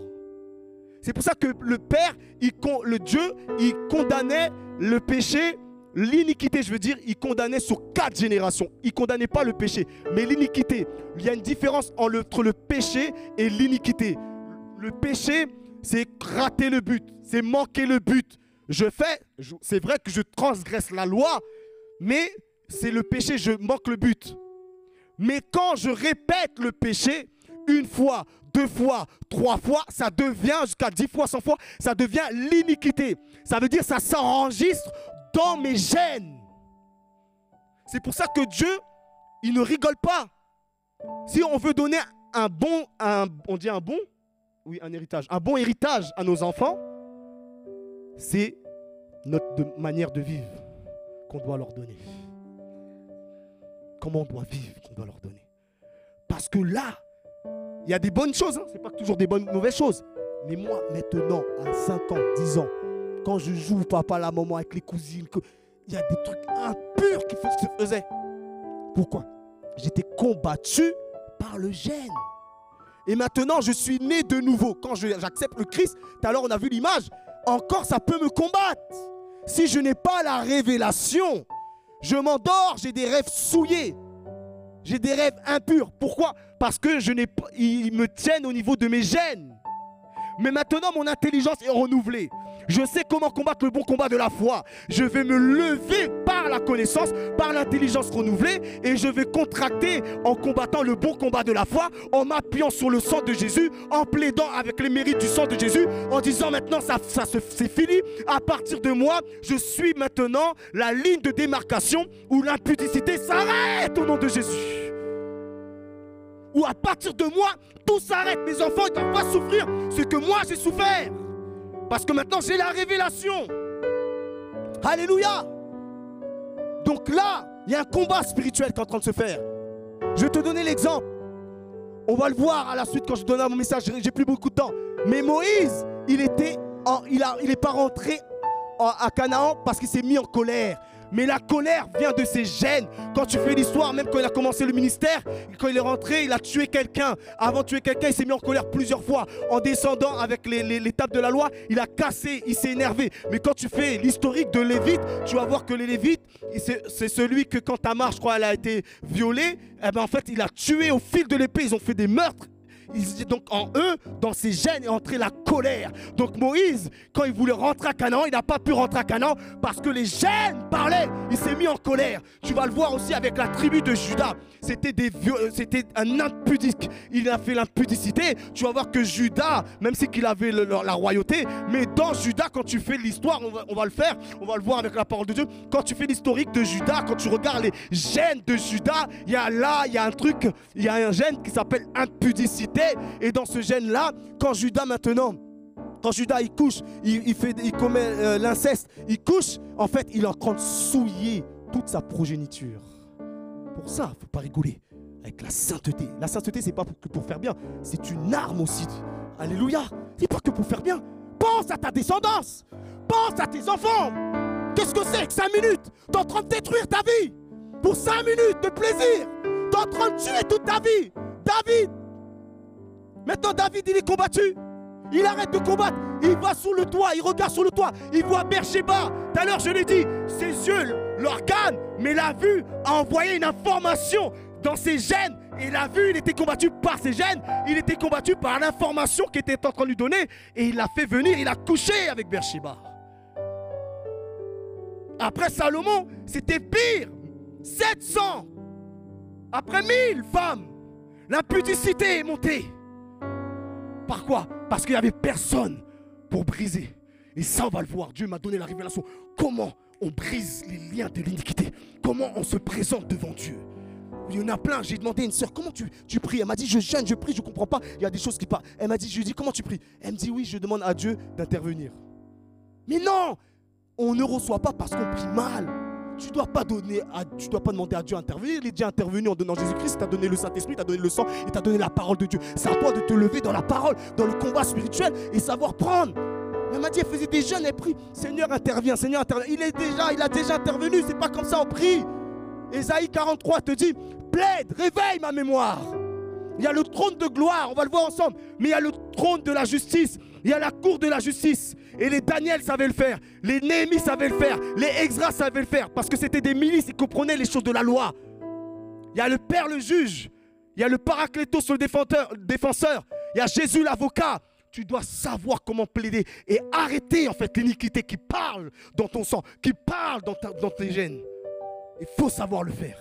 [SPEAKER 2] C'est pour ça que le Père, le Dieu, il condamnait le péché, l'iniquité, je veux dire, il condamnait sur quatre générations. Il condamnait pas le péché, mais l'iniquité. Il y a une différence entre le péché et l'iniquité. Le péché, c'est rater le but, c'est manquer le but. Je fais, c'est vrai que je transgresse la loi, mais c'est le péché, je manque le but. Mais quand je répète le péché, une fois, deux fois, trois fois, ça devient, jusqu'à dix fois, cent fois, ça devient l'iniquité. Ça veut dire ça s'enregistre dans mes gènes. C'est pour ça que Dieu, il ne rigole pas. Si on veut donner un bon, un, on dit un bon, oui, un héritage, un bon héritage à nos enfants, c'est notre manière de vivre qu'on doit leur donner. Comment on doit vivre qu'on doit leur donner. Parce que là, il y a des bonnes choses, hein. ce n'est pas toujours des bonnes, mauvaises choses. Mais moi, maintenant, à 5 ans, 10 ans, quand je joue papa, la maman avec les cousines, il y a des trucs impurs qui se faisaient. Pourquoi? J'étais combattu par le gène. Et maintenant, je suis né de nouveau. Quand j'accepte le Christ, tout à l'heure, on a vu l'image, encore ça peut me combattre. Si je n'ai pas la révélation, je m'endors, j'ai des rêves souillés. J'ai des rêves impurs. Pourquoi? Parce que je n'ai ils me tiennent au niveau de mes gènes. Mais maintenant, mon intelligence est renouvelée. Je sais comment combattre le bon combat de la foi. Je vais me lever par la connaissance, par l'intelligence renouvelée, et je vais contracter en combattant le bon combat de la foi, en m'appuyant sur le sang de Jésus, en plaidant avec les mérites du sang de Jésus, en disant maintenant ça, c'est fini. À partir de moi, je suis maintenant la ligne de démarcation où l'impudicité s'arrête au nom de Jésus. Ou à partir de moi, tout s'arrête. Mes enfants ne doivent pas souffrir ce que moi j'ai souffert. Parce que maintenant j'ai la révélation. Alléluia. Donc là, il y a un combat spirituel qui est en train de se faire. Je vais te donner l'exemple. On va le voir à la suite quand je donnerai mon message. J'ai plus beaucoup de temps. Mais Moïse, il était, a, il est pas rentré à Canaan parce qu'il s'est mis en colère. Mais la colère vient de ses gènes. Quand tu fais l'histoire, même quand il a commencé le ministère, quand il est rentré, il a tué quelqu'un. Avant de tuer quelqu'un, il s'est mis en colère plusieurs fois. En descendant avec l'étape de la loi, il a cassé, il s'est énervé. Mais quand tu fais l'historique de Lévite, tu vas voir que les Lévites, c'est celui que quand Tamar, je crois, elle a été violée, eh ben en fait, il a tué au fil de l'épée. Ils ont fait des meurtres donc en eux, dans ses gènes, est entrée la colère. Donc Moïse, quand il voulait rentrer à Canaan, il n'a pas pu rentrer à Canaan parce que les gènes parlaient. Il s'est mis en colère. Tu vas le voir aussi avec la tribu de Judas. C'était des euh, c'était un impudique. Il a fait l'impudicité. Tu vas voir que Judas, même si qu'il avait la royauté, mais dans Judas, quand tu fais l'histoire, on va, on va le faire, on va le voir avec la parole de Dieu. Quand tu fais l'historique de Judas, quand tu regardes les gènes de Judas, il y a là, il y a un truc, il y a un gène qui s'appelle impudicité et dans ce gène-là, quand Judas maintenant, quand Judas il couche, il, fait, il commet euh, l'inceste, il couche, en fait, il est en train de souiller toute sa progéniture. Pour ça, faut pas rigoler avec la sainteté. La sainteté, c'est pas que pour faire bien, c'est une arme aussi. Alléluia. C'est pas que pour faire bien. Pense à ta descendance. Pense à tes enfants. Qu'est-ce que c'est que 5 minutes? T'es en train de détruire ta vie. Pour 5 minutes de plaisir. T'es en train de tuer toute ta vie. David, Maintenant, David, il est combattu. Il arrête de combattre. Il va sous le toit. Il regarde sur le toit. Il voit Bersheba. Tout à je l'ai dit, ses yeux, l'organe, mais la vue a envoyé une information dans ses gènes. Et la vue, il était combattu par ses gènes. Il était combattu par l'information qui était en train de lui donner. Et il l'a fait venir. Il a couché avec Bersheba. Après Salomon, c'était pire. 700. Après 1000 femmes. L'impudicité est montée. Par quoi? Parce qu'il n'y avait personne pour briser. Et ça, on va le voir. Dieu m'a donné la révélation. Comment on brise les liens de l'iniquité? Comment on se présente devant Dieu? Il y en a plein. J'ai demandé à une soeur comment tu, pries? Elle m'a dit je jeûne, je prie, je ne comprends pas. Il y a des choses qui parlent. Elle m'a dit, je lui dis comment tu pries? Elle me dit oui, je demande à Dieu d'intervenir. Mais non, on ne reçoit pas parce qu'on prie mal. Tu ne dois pas donner à, demander à Dieu d'intervenir. Il est déjà intervenu en donnant Jésus-Christ. Il t'a donné le Saint-Esprit, il t'a donné le sang, il t'a donné la parole de Dieu. C'est à de te lever dans la parole, dans le combat spirituel et savoir prendre. Elle m'a dit, elle faisait des jeûnes, elle prie. Seigneur intervient, Seigneur intervient. Il est déjà, il a déjà intervenu. C'est pas comme ça, on prie. Ésaïe 43 te dit, plaide, réveille ma mémoire. Il y a le trône de gloire, on va le voir ensemble. Mais il y a le trône de la justice. Il y a la cour de la justice. Et les Daniel savaient le faire. Les Néhémie savaient le faire. Les Exra savaient le faire. Parce que c'était des milices qui comprenaient les choses de la loi. Il y a le Père le juge. Il y a le Paraclétos le défenseur. Il y a Jésus l'avocat. Tu dois savoir comment plaider et arrêter en fait l'iniquité qui parle dans ton sang, qui parle dans, dans tes gènes. Il faut savoir le faire.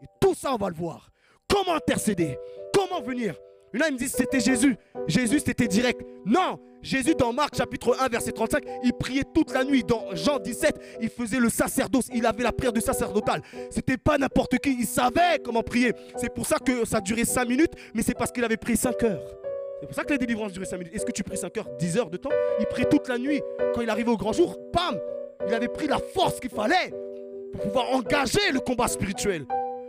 [SPEAKER 2] Et tout ça, on va le voir. Comment intercéder? Comment venir? Là, il me dit c'était Jésus. Jésus, c'était direct. Non, Jésus, dans Marc chapitre 1, verset 35, il priait toute la nuit. Dans Jean 17, il faisait le sacerdoce. Il avait la prière de sacerdotal. C'était pas n'importe qui. Il savait comment prier. C'est pour ça que ça durait 5 minutes, mais c'est parce qu'il avait pris 5 heures. C'est pour ça que les délivrances duraient 5 minutes. Est-ce que tu pries 5 heures, 10 heures de temps? Il priait toute la nuit. Quand il arrivait au grand jour, bam Il avait pris la force qu'il fallait pour pouvoir engager le combat spirituel.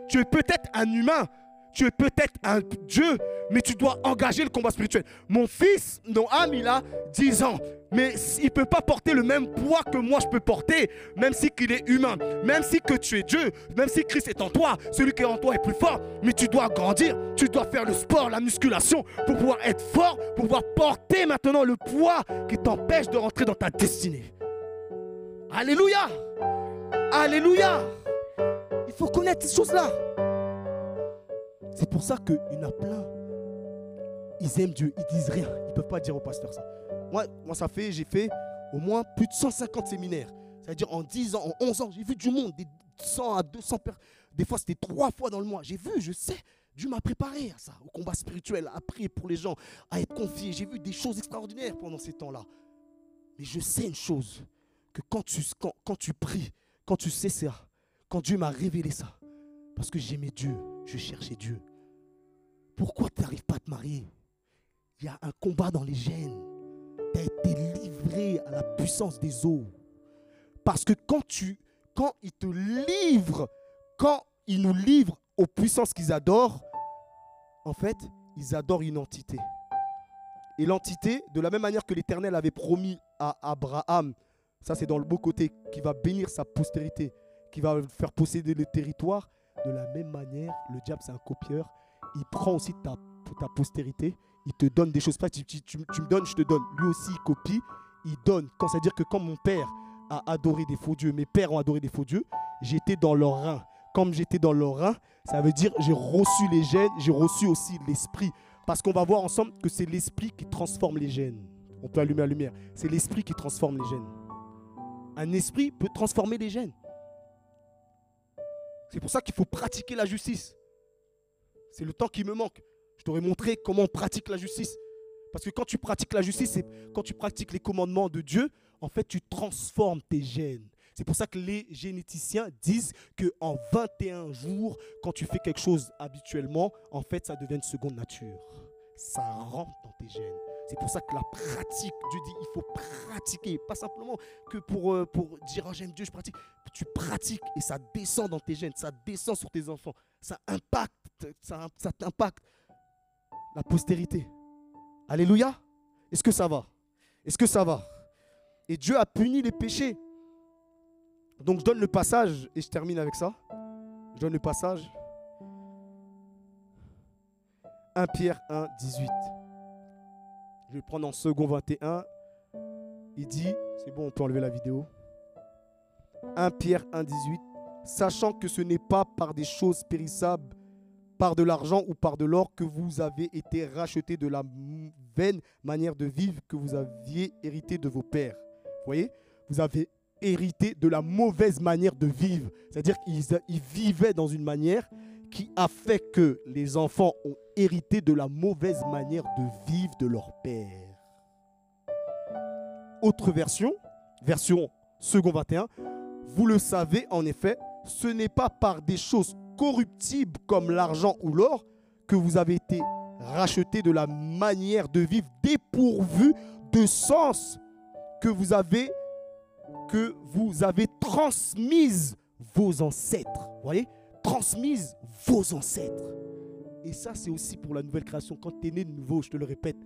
[SPEAKER 2] Tu es peut-être un humain, tu es peut-être un Dieu, mais tu dois engager le combat spirituel. Mon fils, Noam, il a 10 ans. Mais il ne peut pas porter le même poids que moi je peux porter, même si qu'il est humain, même si que tu es Dieu, même si Christ est en toi, celui qui est en toi est plus fort. Mais tu dois grandir, tu dois faire le sport, la musculation, pour pouvoir être fort, pour pouvoir porter maintenant le poids qui t'empêche de rentrer dans ta destinée. Alléluia Alléluia Il faut connaître ces choses-là. C'est pour ça qu'il y en plein. Ils aiment Dieu, ils disent rien. Ils ne peuvent pas dire au pasteur ça. Moi, moi ça fait, j'ai fait au moins plus de 150 séminaires. C'est-à-dire en 10 ans, en 11 ans, j'ai vu du monde, des 100 à 200 personnes. Des fois, c'était trois fois dans le mois. J'ai vu, je sais. Dieu m'a préparé à ça, au combat spirituel, à prier pour les gens, à être confié. J'ai vu des choses extraordinaires pendant ces temps-là. Mais je sais une chose, que quand tu, quand, quand tu pries, quand tu sais ça, quand Dieu m'a révélé ça, parce que j'aimais Dieu, je cherchais Dieu. Pourquoi tu n'arrives pas à te marier? Il y a un combat dans les gènes. Tu as été livré à la puissance des eaux. Parce que quand tu ils te livrent, quand ils nous livrent aux puissances qu'ils adorent, en fait, ils adorent une entité. Et l'entité, de la même manière que l'Éternel avait promis à Abraham, ça c'est dans le beau côté, qui va bénir sa postérité, qui va faire posséder le territoire. De la même manière, le diable, c'est un copieur. Il prend aussi ta postérité. Il te donne des choses. Tu, tu, me donnes, je te donne. Lui aussi, il copie. Il donne. Quand ça veut dire que quand mon père a adoré des faux dieux, mes pères ont adoré des faux dieux, j'étais dans leur rein. Comme j'étais dans leur rein, ça veut dire j'ai reçu les gènes, j'ai reçu aussi l'esprit. Parce qu'on va voir ensemble que c'est l'esprit qui transforme les gènes. On peut allumer la lumière. C'est l'esprit qui transforme les gènes. Un esprit peut transformer les gènes. C'est pour ça qu'il faut pratiquer la justice. C'est le temps qui me manque. Je t'aurais montré comment on pratique la justice. Parce que quand tu pratiques la justice, quand tu pratiques les commandements de Dieu, en fait, tu transformes tes gènes. C'est pour ça que les généticiens disent que en 21 jours, quand tu fais quelque chose habituellement, en fait, ça devient une seconde nature. Ça rentre dans tes gènes. C'est pour ça que la pratique, Dieu dit, il faut pratiquer. Pas simplement que pour, euh, pour dire, oh, j'aime Dieu, je pratique. Tu pratiques et ça descend dans tes gènes, ça descend sur tes enfants. Ça impacte, ça t'impacte la postérité. Alléluia. Est-ce que ça va? Est-ce que ça va? Et Dieu a puni les péchés. Donc je donne le passage et je termine avec ça. Je donne le passage. 1 Pierre 1, 18. Je vais prendre en second 21. Il dit, c'est bon, on peut enlever la vidéo. 1 Pierre 1, 18. Sachant que ce n'est pas par des choses périssables, par de l'argent ou par de l'or que vous avez été rachetés de la vaine manière de vivre que vous aviez hérité de vos pères. Vous voyez? Vous avez hérité de la mauvaise manière de vivre. C'est-à-dire qu'ils vivaient dans une manière qui a fait que les enfants ont hérité de la mauvaise manière de vivre de leur père. Autre version, version second 21, vous le savez en effet, ce n'est pas par des choses corruptibles comme l'argent ou l'or que vous avez été rachetés de la manière de vivre dépourvue de sens que vous avez que vous avez transmise vos ancêtres. Vous voyez? Transmise vos ancêtres. Et ça, c'est aussi pour la nouvelle création. Quand tu es né de nouveau, je te le répète,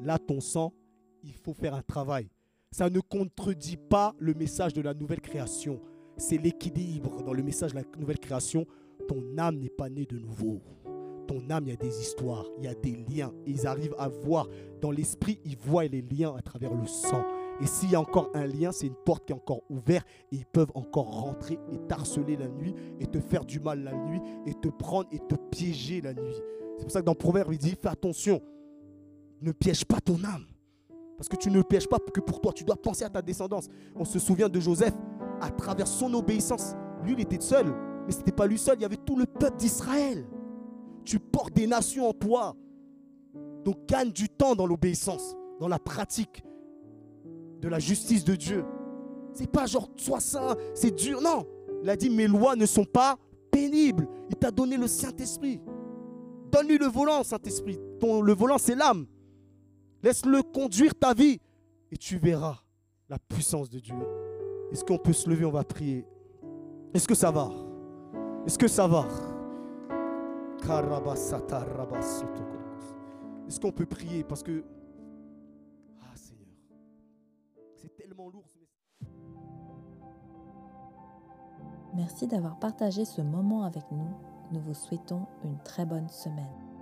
[SPEAKER 2] là, ton sang, il faut faire un travail. Ça ne contredit pas le message de la nouvelle création. C'est l'équilibre dans le message de la nouvelle création. Ton âme n'est pas née de nouveau. Ton âme, il y a des histoires, il y a des liens. ils arrivent à voir dans l'esprit, ils voient les liens à travers le sang. Et s'il y a encore un lien, c'est une porte qui est encore ouverte et ils peuvent encore rentrer et t'harceler la nuit et te faire du mal la nuit et te prendre et te piéger la nuit. C'est pour ça que dans Proverbe, il dit fais attention, ne piège pas ton âme. Parce que tu ne pièges pas que pour toi, tu dois penser à ta descendance. On se souvient de Joseph, à travers son obéissance. Lui, il était seul, mais ce n'était pas lui seul, il y avait tout le peuple d'Israël. Tu portes des nations en toi. Donc gagne du temps dans l'obéissance, dans la pratique de la justice de Dieu. C'est pas genre sois saint, c'est dur. Non. Il a dit mes lois ne sont pas pénibles. Il t'a donné le Saint-Esprit. Donne-lui le volant, Saint-Esprit. Le volant c'est l'âme. Laisse-le conduire ta vie et tu verras la puissance de Dieu. Est-ce qu'on peut se lever, on va prier. Est-ce que ça va? Est-ce que ça va? Est-ce qu'on peut prier? Parce que
[SPEAKER 1] Merci d'avoir partagé ce moment avec nous. Nous vous souhaitons une très bonne semaine.